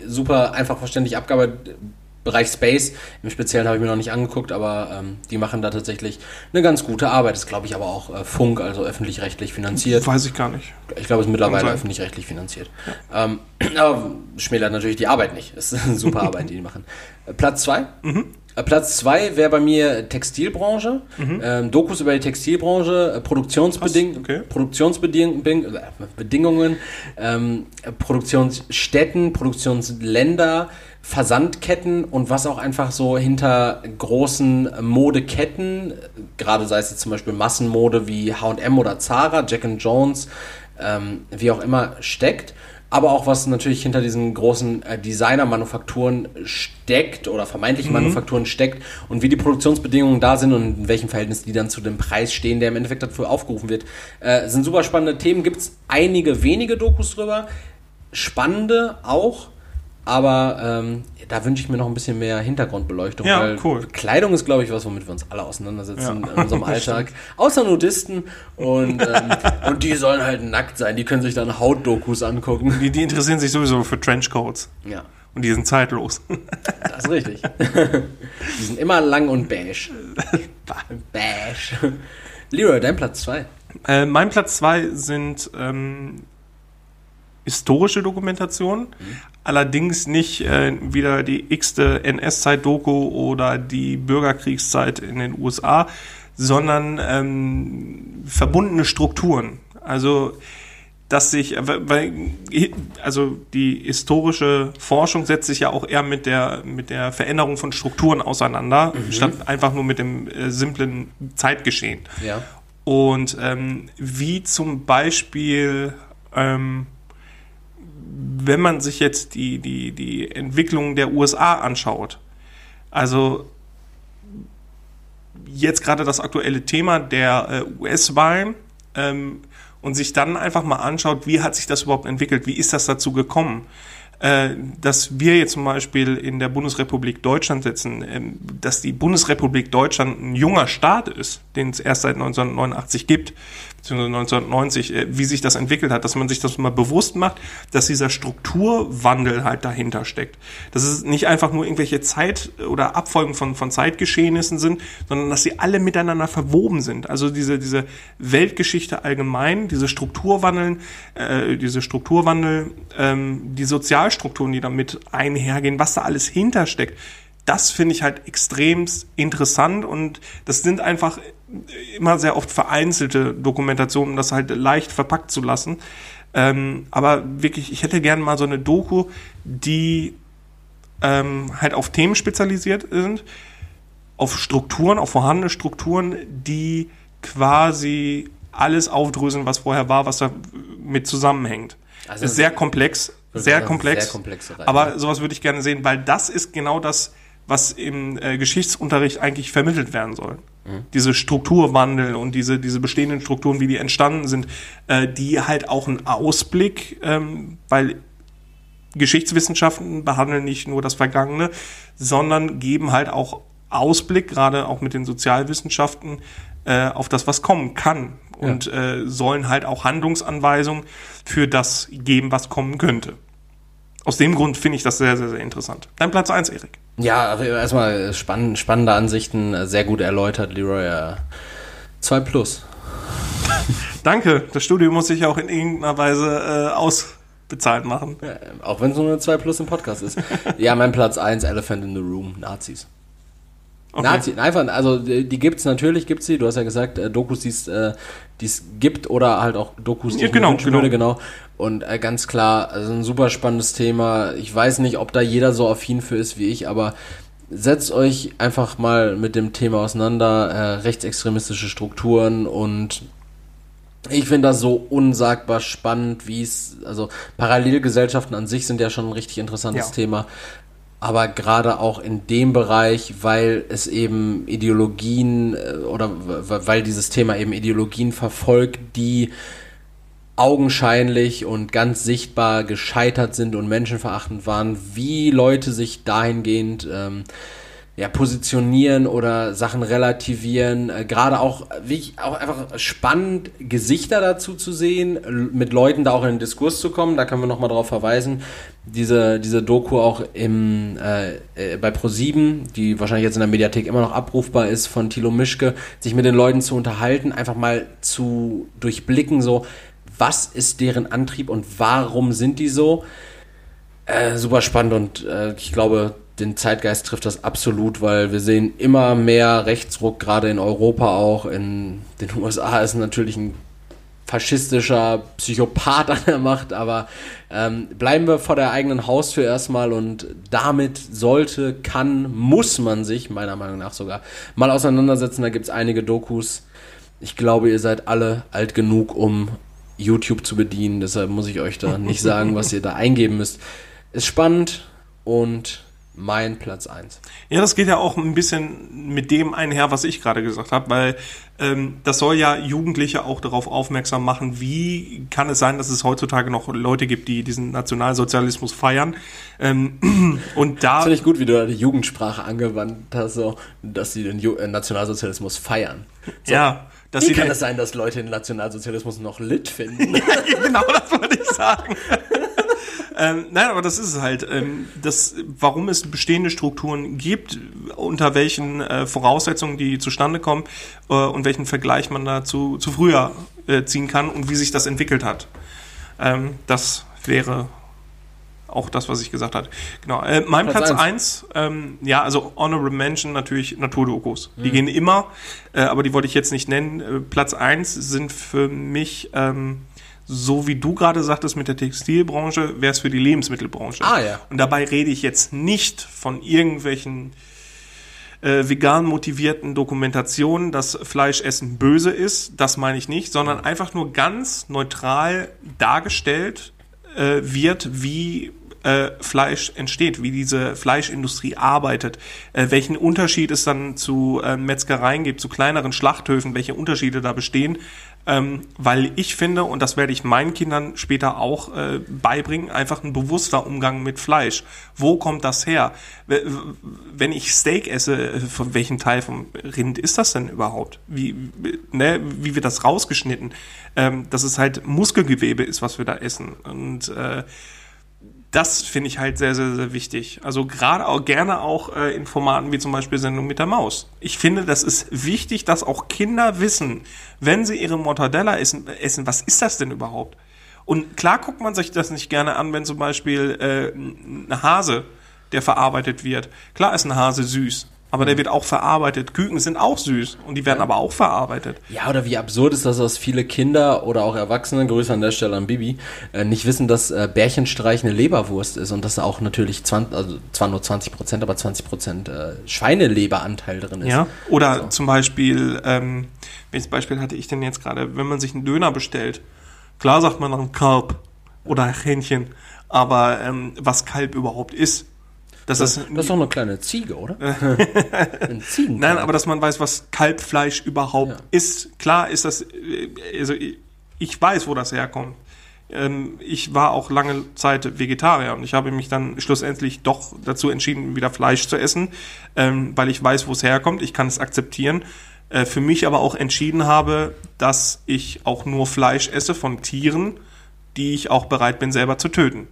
super einfach verständlich abgearbeitet Bereich Space. Im Speziellen habe ich mir noch nicht angeguckt, aber ähm, die machen da tatsächlich eine ganz gute Arbeit. Das glaube ich aber auch äh, Funk, also öffentlich-rechtlich finanziert. Weiß ich gar nicht. Ich glaube, es ist mittlerweile öffentlich-rechtlich finanziert. Ja. Ähm, aber schmälert natürlich die Arbeit nicht. Es ist eine super Arbeit, die die machen. Äh, Platz zwei. Mhm. Äh, Platz zwei wäre bei mir Textilbranche. Mhm. Ähm, Dokus über die Textilbranche, äh, Produktionsbeding okay. Produktionsbedingungen, ähm, Produktionsstätten, Produktionsländer, Versandketten und was auch einfach so hinter großen Modeketten, gerade sei es jetzt zum Beispiel Massenmode wie HM oder Zara, Jack Jones, ähm, wie auch immer, steckt. Aber auch was natürlich hinter diesen großen äh, Designer-Manufakturen steckt oder vermeintlichen mhm. Manufakturen steckt und wie die Produktionsbedingungen da sind und in welchem Verhältnis die dann zu dem Preis stehen, der im Endeffekt dafür aufgerufen wird. Äh, sind super spannende Themen. Gibt es einige wenige Dokus drüber. Spannende auch aber ähm, da wünsche ich mir noch ein bisschen mehr Hintergrundbeleuchtung. Ja, weil cool. Kleidung ist, glaube ich, was, womit wir uns alle auseinandersetzen ja. in unserem Alltag. Außer Nudisten. Und, ähm, und die sollen halt nackt sein. Die können sich dann Hautdokus angucken. Die, die interessieren sich sowieso für Trenchcoats. Ja. Und die sind zeitlos. Das ist richtig. Die sind immer lang und beige. beige. Leroy, dein Platz 2. Äh, mein Platz 2 sind ähm, historische Dokumentation, mhm. Allerdings nicht äh, wieder die x-te NS-Zeit-Doku oder die Bürgerkriegszeit in den USA, sondern ähm, verbundene Strukturen. Also dass sich, weil, also die historische Forschung setzt sich ja auch eher mit der, mit der Veränderung von Strukturen auseinander, mhm. statt einfach nur mit dem äh, simplen Zeitgeschehen. Ja. Und ähm, wie zum Beispiel ähm, wenn man sich jetzt die, die, die Entwicklung der USA anschaut, also jetzt gerade das aktuelle Thema der äh, US-Wahlen ähm, und sich dann einfach mal anschaut, wie hat sich das überhaupt entwickelt, wie ist das dazu gekommen äh, dass wir jetzt zum Beispiel in der Bundesrepublik Deutschland sitzen, ähm, dass die Bundesrepublik Deutschland ein junger Staat ist, den es erst seit 1989 gibt, 1990, äh, wie sich das entwickelt hat, dass man sich das mal bewusst macht, dass dieser Strukturwandel halt dahinter steckt. Dass es nicht einfach nur irgendwelche Zeit- oder Abfolgen von, von Zeitgeschehnissen sind, sondern dass sie alle miteinander verwoben sind. Also diese, diese Weltgeschichte allgemein, diese Strukturwandeln, äh, diese Strukturwandel, ähm, die Sozialstrukturen, die damit einhergehen, was da alles hintersteckt das finde ich halt extrem interessant und das sind einfach immer sehr oft vereinzelte Dokumentationen, um das halt leicht verpackt zu lassen. Ähm, aber wirklich, ich hätte gerne mal so eine Doku, die ähm, halt auf Themen spezialisiert sind, auf Strukturen, auf vorhandene Strukturen, die quasi alles aufdröseln, was vorher war, was da mit zusammenhängt. Also ist sehr komplex, sehr komplex. Sehr komplexe aber sowas würde ich gerne sehen, weil das ist genau das, was im äh, Geschichtsunterricht eigentlich vermittelt werden soll. Mhm. Diese Strukturwandel und diese, diese bestehenden Strukturen, wie die entstanden sind, äh, die halt auch einen Ausblick, ähm, weil Geschichtswissenschaften behandeln nicht nur das Vergangene, sondern geben halt auch Ausblick, gerade auch mit den Sozialwissenschaften, äh, auf das, was kommen kann. Und ja. äh, sollen halt auch Handlungsanweisungen für das geben, was kommen könnte. Aus dem Grund finde ich das sehr, sehr, sehr interessant. Dein Platz 1, Erik. Ja, erstmal spann spannende Ansichten, sehr gut erläutert, Leroy. 2 plus. Danke. Das Studio muss sich auch in irgendeiner Weise äh, ausbezahlt machen. Ja, auch wenn es nur eine 2 plus im Podcast ist. ja, mein Platz 1, Elephant in the Room, Nazis. Okay. Nazi, einfach, also die, gibt's natürlich, gibt's sie. Du hast ja gesagt, äh, Dokus, die äh, es gibt oder halt auch Dokus, die ja, genau, ich genau. würde, genau. Und äh, ganz klar, also ein super spannendes Thema. Ich weiß nicht, ob da jeder so affin für ist wie ich, aber setzt euch einfach mal mit dem Thema auseinander, äh, rechtsextremistische Strukturen und ich finde das so unsagbar spannend, wie es, also Parallelgesellschaften an sich sind ja schon ein richtig interessantes ja. Thema, aber gerade auch in dem Bereich, weil es eben Ideologien äh, oder weil dieses Thema eben Ideologien verfolgt, die augenscheinlich und ganz sichtbar gescheitert sind und menschenverachtend waren, wie Leute sich dahingehend ähm, ja, positionieren oder Sachen relativieren. Äh, Gerade auch, wie ich, auch einfach spannend, Gesichter dazu zu sehen, mit Leuten da auch in den Diskurs zu kommen. Da können wir nochmal drauf verweisen. Diese, diese Doku auch im, äh, äh, bei Pro7, die wahrscheinlich jetzt in der Mediathek immer noch abrufbar ist, von Thilo Mischke, sich mit den Leuten zu unterhalten, einfach mal zu durchblicken, so, was ist deren Antrieb und warum sind die so? Äh, super spannend und äh, ich glaube, den Zeitgeist trifft das absolut, weil wir sehen immer mehr Rechtsruck, gerade in Europa auch. In den USA ist natürlich ein faschistischer Psychopath an der Macht, aber ähm, bleiben wir vor der eigenen Haustür erstmal und damit sollte, kann, muss man sich, meiner Meinung nach sogar, mal auseinandersetzen. Da gibt es einige Dokus. Ich glaube, ihr seid alle alt genug, um YouTube zu bedienen, deshalb muss ich euch da nicht sagen, was ihr da eingeben müsst. Ist spannend und mein Platz 1. Ja, das geht ja auch ein bisschen mit dem einher, was ich gerade gesagt habe, weil ähm, das soll ja Jugendliche auch darauf aufmerksam machen, wie kann es sein, dass es heutzutage noch Leute gibt, die diesen Nationalsozialismus feiern. Ähm, und da. Finde ich gut, wie du da die Jugendsprache angewandt hast, so, dass sie den Ju äh, Nationalsozialismus feiern. So. Ja. Wie kann es sein, dass Leute den Nationalsozialismus noch lit finden? ja, genau, das wollte ich sagen. ähm, nein, aber das ist es halt. Ähm, das, warum es bestehende Strukturen gibt, unter welchen äh, Voraussetzungen die zustande kommen äh, und welchen Vergleich man dazu zu früher äh, ziehen kann und wie sich das entwickelt hat. Ähm, das wäre auch das, was ich gesagt habe. Genau. Äh, mein Platz 1, ähm, ja, also Honorable Mention natürlich Naturdokus. Mhm. Die gehen immer, äh, aber die wollte ich jetzt nicht nennen. Äh, Platz 1 sind für mich ähm, so wie du gerade sagtest mit der Textilbranche, wäre es für die Lebensmittelbranche. Ah ja. Und dabei rede ich jetzt nicht von irgendwelchen äh, vegan motivierten Dokumentationen, dass Fleischessen böse ist. Das meine ich nicht, sondern einfach nur ganz neutral dargestellt äh, wird, wie äh, Fleisch entsteht, wie diese Fleischindustrie arbeitet, äh, welchen Unterschied es dann zu äh, Metzgereien gibt, zu kleineren Schlachthöfen, welche Unterschiede da bestehen. Ähm, weil ich finde, und das werde ich meinen Kindern später auch äh, beibringen, einfach ein bewusster Umgang mit Fleisch. Wo kommt das her? Wenn ich Steak esse, äh, von welchem Teil vom Rind ist das denn überhaupt? Wie, ne, wie wird das rausgeschnitten? Ähm, dass es halt Muskelgewebe ist, was wir da essen. Und äh, das finde ich halt sehr, sehr, sehr wichtig. Also gerade auch gerne auch äh, in Formaten wie zum Beispiel Sendung mit der Maus. Ich finde, das ist wichtig, dass auch Kinder wissen, wenn sie ihre Mortadella essen, essen was ist das denn überhaupt? Und klar guckt man sich das nicht gerne an, wenn zum Beispiel äh, ein Hase, der verarbeitet wird. Klar ist ein Hase süß, aber der wird auch verarbeitet. Küken sind auch süß und die werden aber auch verarbeitet. Ja, oder wie absurd ist das, dass viele Kinder oder auch Erwachsene, Grüße an der Stelle an Bibi, äh, nicht wissen, dass äh, Bärchenstreich eine Leberwurst ist und dass da auch natürlich 20, also zwar nur 20 Prozent, aber 20 Prozent äh, Schweineleberanteil drin ist. Ja. Oder zum Beispiel, ähm, welches Beispiel hatte ich denn jetzt gerade? Wenn man sich einen Döner bestellt, klar sagt man dann Kalb oder Hähnchen, aber ähm, was Kalb überhaupt ist, das, Das, ist, das ist doch eine kleine Ziege, oder? Ein Ziegen. nein, aber dass man weiß, was Kalbfleisch überhaupt Ja. ist. Klar ist das, äh, also ich, ich weiß, wo das herkommt. Ähm, ich war auch lange Zeit Vegetarier und ich habe mich dann schlussendlich doch dazu entschieden, wieder Fleisch zu essen, ähm, weil ich weiß, wo es herkommt. Ich kann es akzeptieren. Äh, für mich aber auch entschieden habe, dass ich auch nur Fleisch esse von Tieren, die ich auch bereit bin, selber zu töten.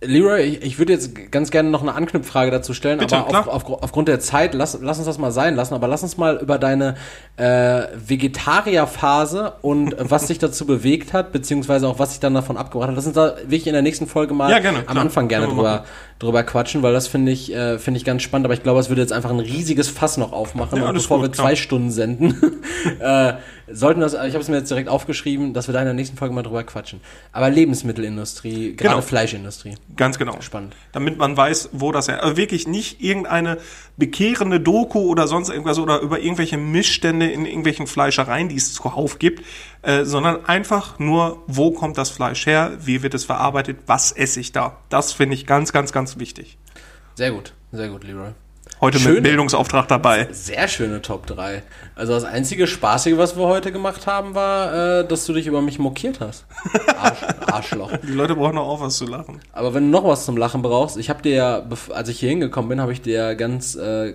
Leroy, ich, ich würde jetzt ganz gerne noch eine Anknüpffrage dazu stellen, Bitte, aber auf, auf, aufgrund der Zeit, lass, lass uns das mal sein lassen, aber lass uns mal über deine äh, Vegetarierphase und was dich dazu bewegt hat, beziehungsweise auch was dich dann davon abgebracht hat, lass uns da wirklich in der nächsten Folge mal Ja, gerne, am klar. Anfang gerne wir drüber, quatschen, weil das finde ich, äh, finde ich ganz spannend, aber ich glaube, es würde jetzt einfach ein riesiges Fass noch aufmachen, Ja, und bevor gut, wir klar. zwei Stunden senden, äh, sollten das, ich habe es mir jetzt direkt aufgeschrieben, dass wir da in der nächsten Folge mal drüber quatschen. Aber Lebensmittelindustrie, gerade Genau. Fleischindustrie. Ganz genau. Spannend. Damit man weiß, wo das. Also wirklich nicht irgendeine bekehrende Doku oder sonst irgendwas oder über irgendwelche Missstände in irgendwelchen Fleischereien, die es zuhauf gibt, äh, sondern einfach nur, wo kommt das Fleisch her, wie wird es verarbeitet, was esse ich da. Das finde ich ganz, ganz, ganz wichtig. Sehr gut, sehr gut, Leroy. Heute Schöne- mit Bildungsauftrag dabei. Sehr schöne Top 3. Also das einzige Spaßige, was wir heute gemacht haben, war, äh, dass du dich über mich mokiert hast. Arsch, Arschloch. Die Leute brauchen auch was zu lachen. Aber wenn du noch was zum Lachen brauchst, ich habe dir ja, als ich hier hingekommen bin, habe ich dir ja ganz äh,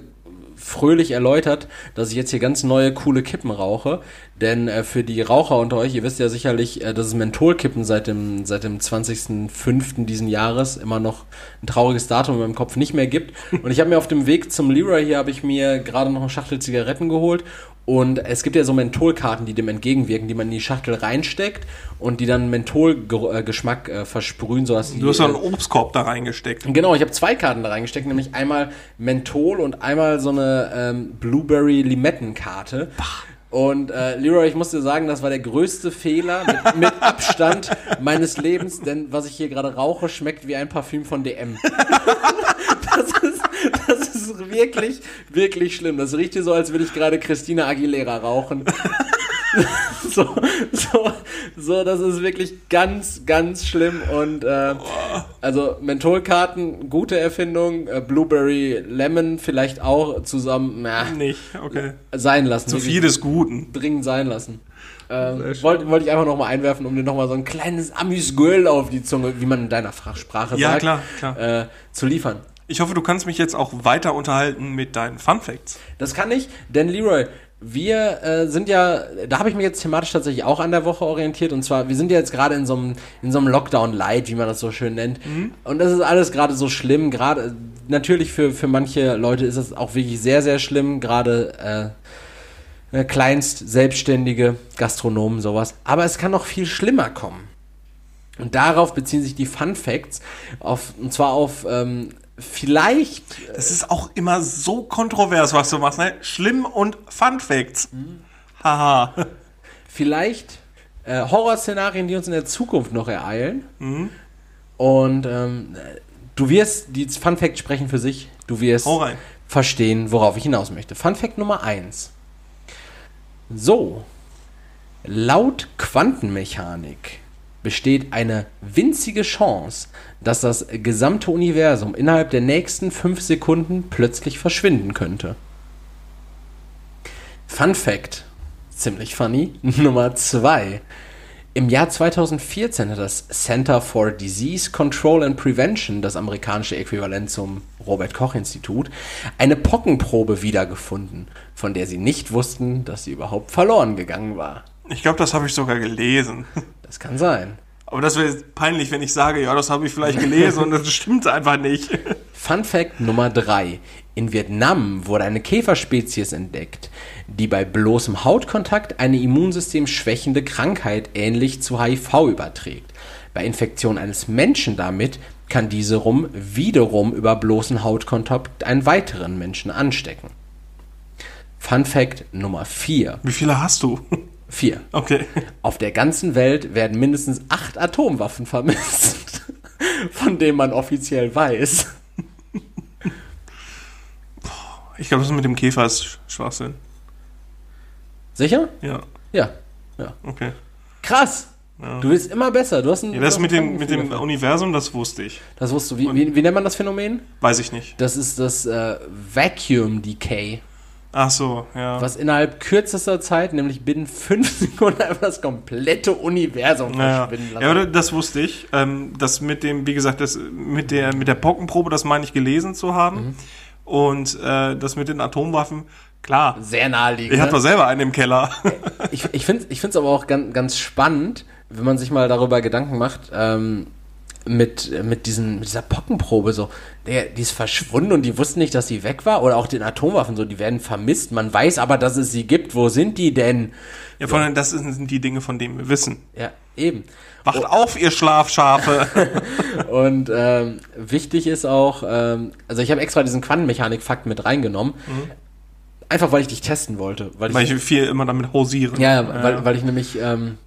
fröhlich erläutert, dass ich jetzt hier ganz neue coole Kippen rauche. Denn äh, für die Raucher unter euch, ihr wisst ja sicherlich, äh, dass es Mentholkippen seit dem, seit dem 20.05. diesen Jahres immer noch ein trauriges Datum in meinem Kopf nicht mehr gibt. Und ich habe mir auf dem Weg zum Leroy hier, habe ich mir gerade noch eine Schachtel Zigaretten geholt. Und es gibt ja so Mentholkarten, die dem entgegenwirken, die man in die Schachtel reinsteckt und die dann Mentholgeschmack äh, versprühen, so dass die, Du hast so einen äh, Obstkorb da reingesteckt. Genau, ich habe zwei Karten da reingesteckt, nämlich einmal Menthol und einmal so eine ähm, Blueberry-Limettenkarte. Und äh, Leroy, ich muss dir sagen, das war der größte Fehler mit, mit Abstand meines Lebens, denn was ich hier gerade rauche, schmeckt wie ein Parfüm von DM. Das ist, das ist wirklich, wirklich schlimm. Das riecht hier so, als würde ich gerade Christina Aguilera rauchen. so, so, so, das ist wirklich ganz, ganz schlimm. Und äh, also Mentholkarten, gute Erfindung, äh, Blueberry Lemon vielleicht auch zusammen na, Nicht, okay. sein lassen. Zu viel des Guten. dringend sein lassen. Ähm. Wollte wollt ich einfach nochmal einwerfen, um dir nochmal so ein kleines Amüsgöl auf die Zunge, wie man in deiner Fachsprache Ja, sagt, klar, klar. Äh, zu liefern. Ich hoffe, du kannst mich jetzt auch weiter unterhalten mit deinen Fun Facts. Das kann ich, denn Leroy, wir äh, sind ja, da habe ich mich jetzt thematisch tatsächlich auch an der Woche orientiert und zwar, wir sind ja jetzt gerade in so einem in so einem Lockdown Light, wie man das so schön nennt. Und das ist alles gerade so schlimm, gerade natürlich für für manche Leute ist es auch wirklich sehr sehr schlimm, gerade äh, äh, Kleinst selbstständige Gastronomen sowas, aber es kann noch viel schlimmer kommen. Und darauf beziehen sich die Fun Facts auf und zwar auf ähm, vielleicht Das ist auch immer so kontrovers, was du machst, ne? Schlimm und Fun Facts. Haha. vielleicht äh, Horrorszenarien, die uns in der Zukunft noch ereilen. Und ähm, du wirst, die Fun Fact sprechen für sich, du wirst verstehen, worauf ich hinaus möchte. Fun Fact Nummer 1. So, laut Quantenmechanik besteht eine winzige Chance, dass das gesamte Universum innerhalb der nächsten fünf Sekunden plötzlich verschwinden könnte. Fun Fact, ziemlich funny, Nummer 2. Im Jahr 2014 hat das Center for Disease Control and Prevention, das amerikanische Äquivalent zum Robert Koch Institut, eine Pockenprobe wiedergefunden, von der sie nicht wussten, dass sie überhaupt verloren gegangen war. Ich glaube, das habe ich sogar gelesen. Das kann sein. Aber das wäre peinlich, wenn ich sage, ja, das habe ich vielleicht gelesen und das stimmt einfach nicht. Fun Fact Nummer 3. In Vietnam wurde eine Käferspezies entdeckt, die bei bloßem Hautkontakt eine Immunsystem schwächende Krankheit ähnlich zu HIV überträgt. Bei Infektion eines Menschen damit kann diese rum wiederum über bloßen Hautkontakt einen weiteren Menschen anstecken. Fun Fact Nummer 4. Wie viele hast du? 4. Okay. Auf der ganzen Welt werden mindestens acht Atomwaffen vermisst, von denen man offiziell weiß. Ich glaube, das mit dem Käfer ist Schwachsinn. Sicher? Ja, Ja. Ja. okay. Krass! Du wirst immer besser. Du hast ein, Ja, das mit dem, mit dem. Universum, das wusste ich. Das wusstest du. Wie, wie, wie nennt man das Phänomen? Weiß ich nicht. Das ist das äh, Vacuum Decay, Ach so, ja. was innerhalb kürzester Zeit, nämlich binnen fünf Sekunden, einfach das komplette Universum Naja. verschwinden Ja, aber das wusste ich. Ähm, das mit dem, wie gesagt, das mit der mit der Pockenprobe, das meine ich gelesen zu haben. Mhm. Und äh, das mit den Atomwaffen, klar. Sehr naheliegend. Ich habe ne? selber einen im Keller. Ich, ich finde es aber auch ganz, ganz spannend, wenn man sich mal darüber Gedanken macht, ähm, mit, mit, diesen, mit dieser Pockenprobe so, der, die ist verschwunden und die wussten nicht, dass sie weg war. Oder auch den Atomwaffen so, die werden vermisst. Man weiß aber, dass es sie gibt. Wo sind die denn? ja, vor allem, das sind die Dinge, von denen wir wissen. Ja, eben. Wacht auf, ihr Schlafschafe. Und ähm, wichtig ist auch, ähm, also ich habe extra diesen Quantenmechanik-Fakt mit reingenommen. Einfach weil ich dich testen wollte. Weil ich, Weil ich viel immer damit hausiere. Ja, weil, weil ich nämlich ähm,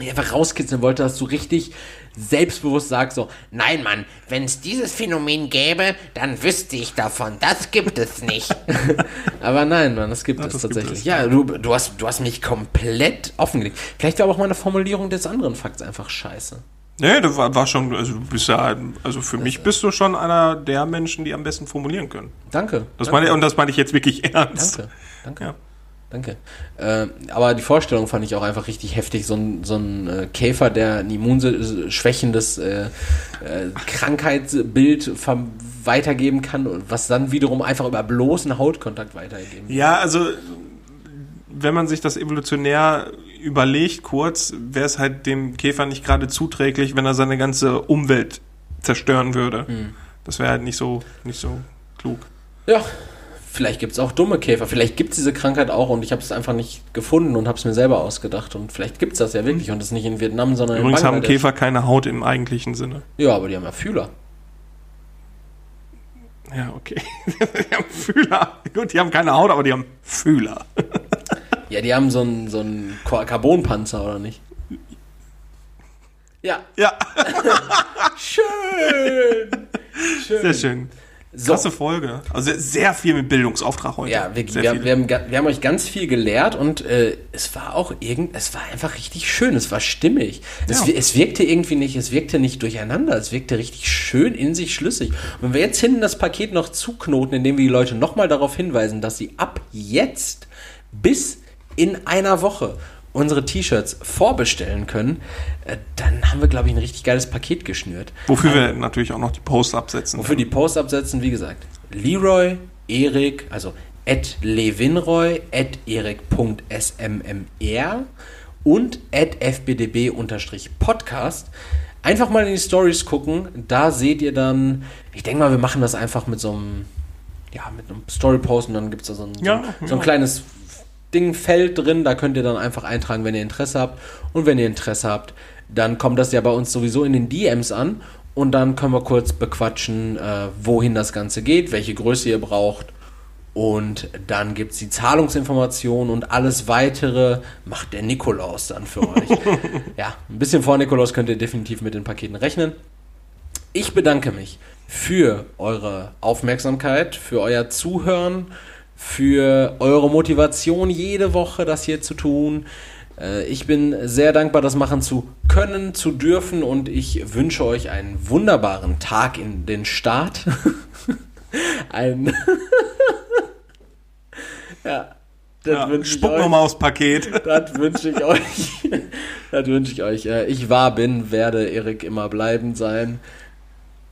einfach rauskitzeln wollte, dass du richtig selbstbewusst sagst so, Nein, Mann, wenn es dieses Phänomen gäbe, dann wüsste ich davon. Das gibt es nicht. aber nein, Mann, das gibt Ja, es das gibt tatsächlich. es. Ja, du, du, hast, du hast mich komplett offengelegt. Vielleicht war aber auch meine Formulierung des anderen Fakts einfach scheiße. Nee, du war, war schon, also du bist ja, also für mich bist du schon einer der Menschen, die am besten formulieren können. Danke. Das danke, meine, und das meine ich jetzt wirklich ernst. danke, danke. Ja. Danke. Äh, aber die Vorstellung fand ich auch einfach richtig heftig. So ein, so ein äh, Käfer, der ein immunschwächendes äh, äh, Krankheitsbild weitergeben kann, und was dann wiederum einfach über bloßen Hautkontakt weitergeben Ja, also wenn man sich das evolutionär überlegt, kurz, wäre es halt dem Käfer nicht gerade zuträglich, wenn er seine ganze Umwelt zerstören würde. Das wäre halt nicht so, nicht so klug. Ja, vielleicht gibt es auch dumme Käfer. Vielleicht gibt es diese Krankheit auch und ich habe es einfach nicht gefunden und habe es mir selber ausgedacht. Und vielleicht gibt es das ja wirklich und das nicht in Vietnam, sondern Übrigens in haben Bangladesch. Käfer keine Haut im eigentlichen Sinne. Ja, aber die haben ja Fühler. Ja, okay. die haben Fühler. Gut, die haben keine Haut, aber die haben Fühler. Ja, die haben so einen so einen Carbonpanzer, oder nicht? Ja. Ja, Schön. Schön. sehr schön. So. Krasse Folge. Also sehr, viel mit Bildungsauftrag heute. Ja, wir, wir, wir, haben, wir haben euch ganz viel gelehrt und äh, es war auch irgend, es war einfach richtig schön, es war stimmig. Es, Ja. wir- es wirkte irgendwie nicht, es wirkte nicht durcheinander, es wirkte richtig schön in sich schlüssig. Und wenn wir jetzt hinten das Paket noch zuknoten, indem wir die Leute nochmal darauf hinweisen, dass sie ab jetzt bis in einer Woche unsere T-Shirts vorbestellen können, äh, dann haben wir, glaube ich, ein richtig geiles Paket geschnürt. Wofür wir natürlich auch noch die Posts absetzen. Wofür die Post absetzen, wie gesagt, Leroy, Erik, also at Levinroy, at erik.smmr und at fbdb-podcast. Einfach mal in die Stories gucken, da seht ihr dann, ich denke mal, wir machen das einfach mit so einem, ja, mit einem Story-Post und dann gibt es da so ein, Ja, so, so ein ja. kleines Ding, Feld drin, da könnt ihr dann einfach eintragen, wenn ihr Interesse habt. Und wenn ihr Interesse habt, dann kommt das ja bei uns sowieso in den DMs an und dann können wir kurz bequatschen, äh, wohin das Ganze geht, welche Größe ihr braucht. Und dann gibt es die Zahlungsinformationen und alles weitere macht der Nikolaus dann für euch. ja, ein bisschen vor Nikolaus könnt ihr definitiv mit den Paketen rechnen. Ich bedanke mich für eure Aufmerksamkeit, für euer Zuhören, für eure Motivation, jede Woche das hier zu tun. Äh, ich bin sehr dankbar, das machen zu können, zu dürfen und ich wünsche euch einen wunderbaren Tag in den Start. Ein ja, das Ja, wünsche ich spuck euch. nochmal aufs Paket. Das wünsche ich euch. Das wünsche ich euch. Äh, Ich war, bin, werde Erik immer bleiben sein.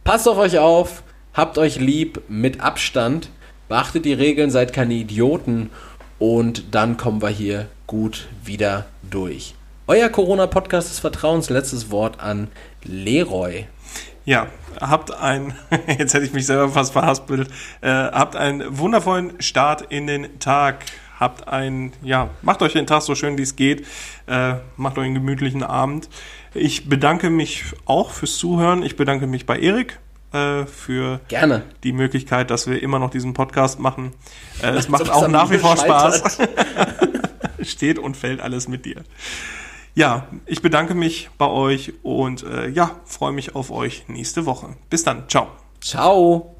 Passt auf euch auf, habt euch lieb mit Abstand, beachtet die Regeln, seid keine Idioten und dann kommen wir hier gut wieder durch. Euer Corona-Podcast des Vertrauens, letztes Wort an Leroy. Ja, habt ein, jetzt hätte ich mich selber fast verhaspelt, äh, habt einen wundervollen Start in den Tag. Habt ein, ja, macht euch den Tag so schön wie es geht. Äh, macht euch einen gemütlichen Abend. Ich bedanke mich auch fürs Zuhören. Ich bedanke mich bei Erik äh, für Gerne. die Möglichkeit, dass wir immer noch diesen Podcast machen. Äh, es macht auch nach wie vor Spaß. Steht und fällt alles mit dir. Ja, ich bedanke mich bei euch und äh, ja, freue mich auf euch nächste Woche. Bis dann. Ciao. Ciao.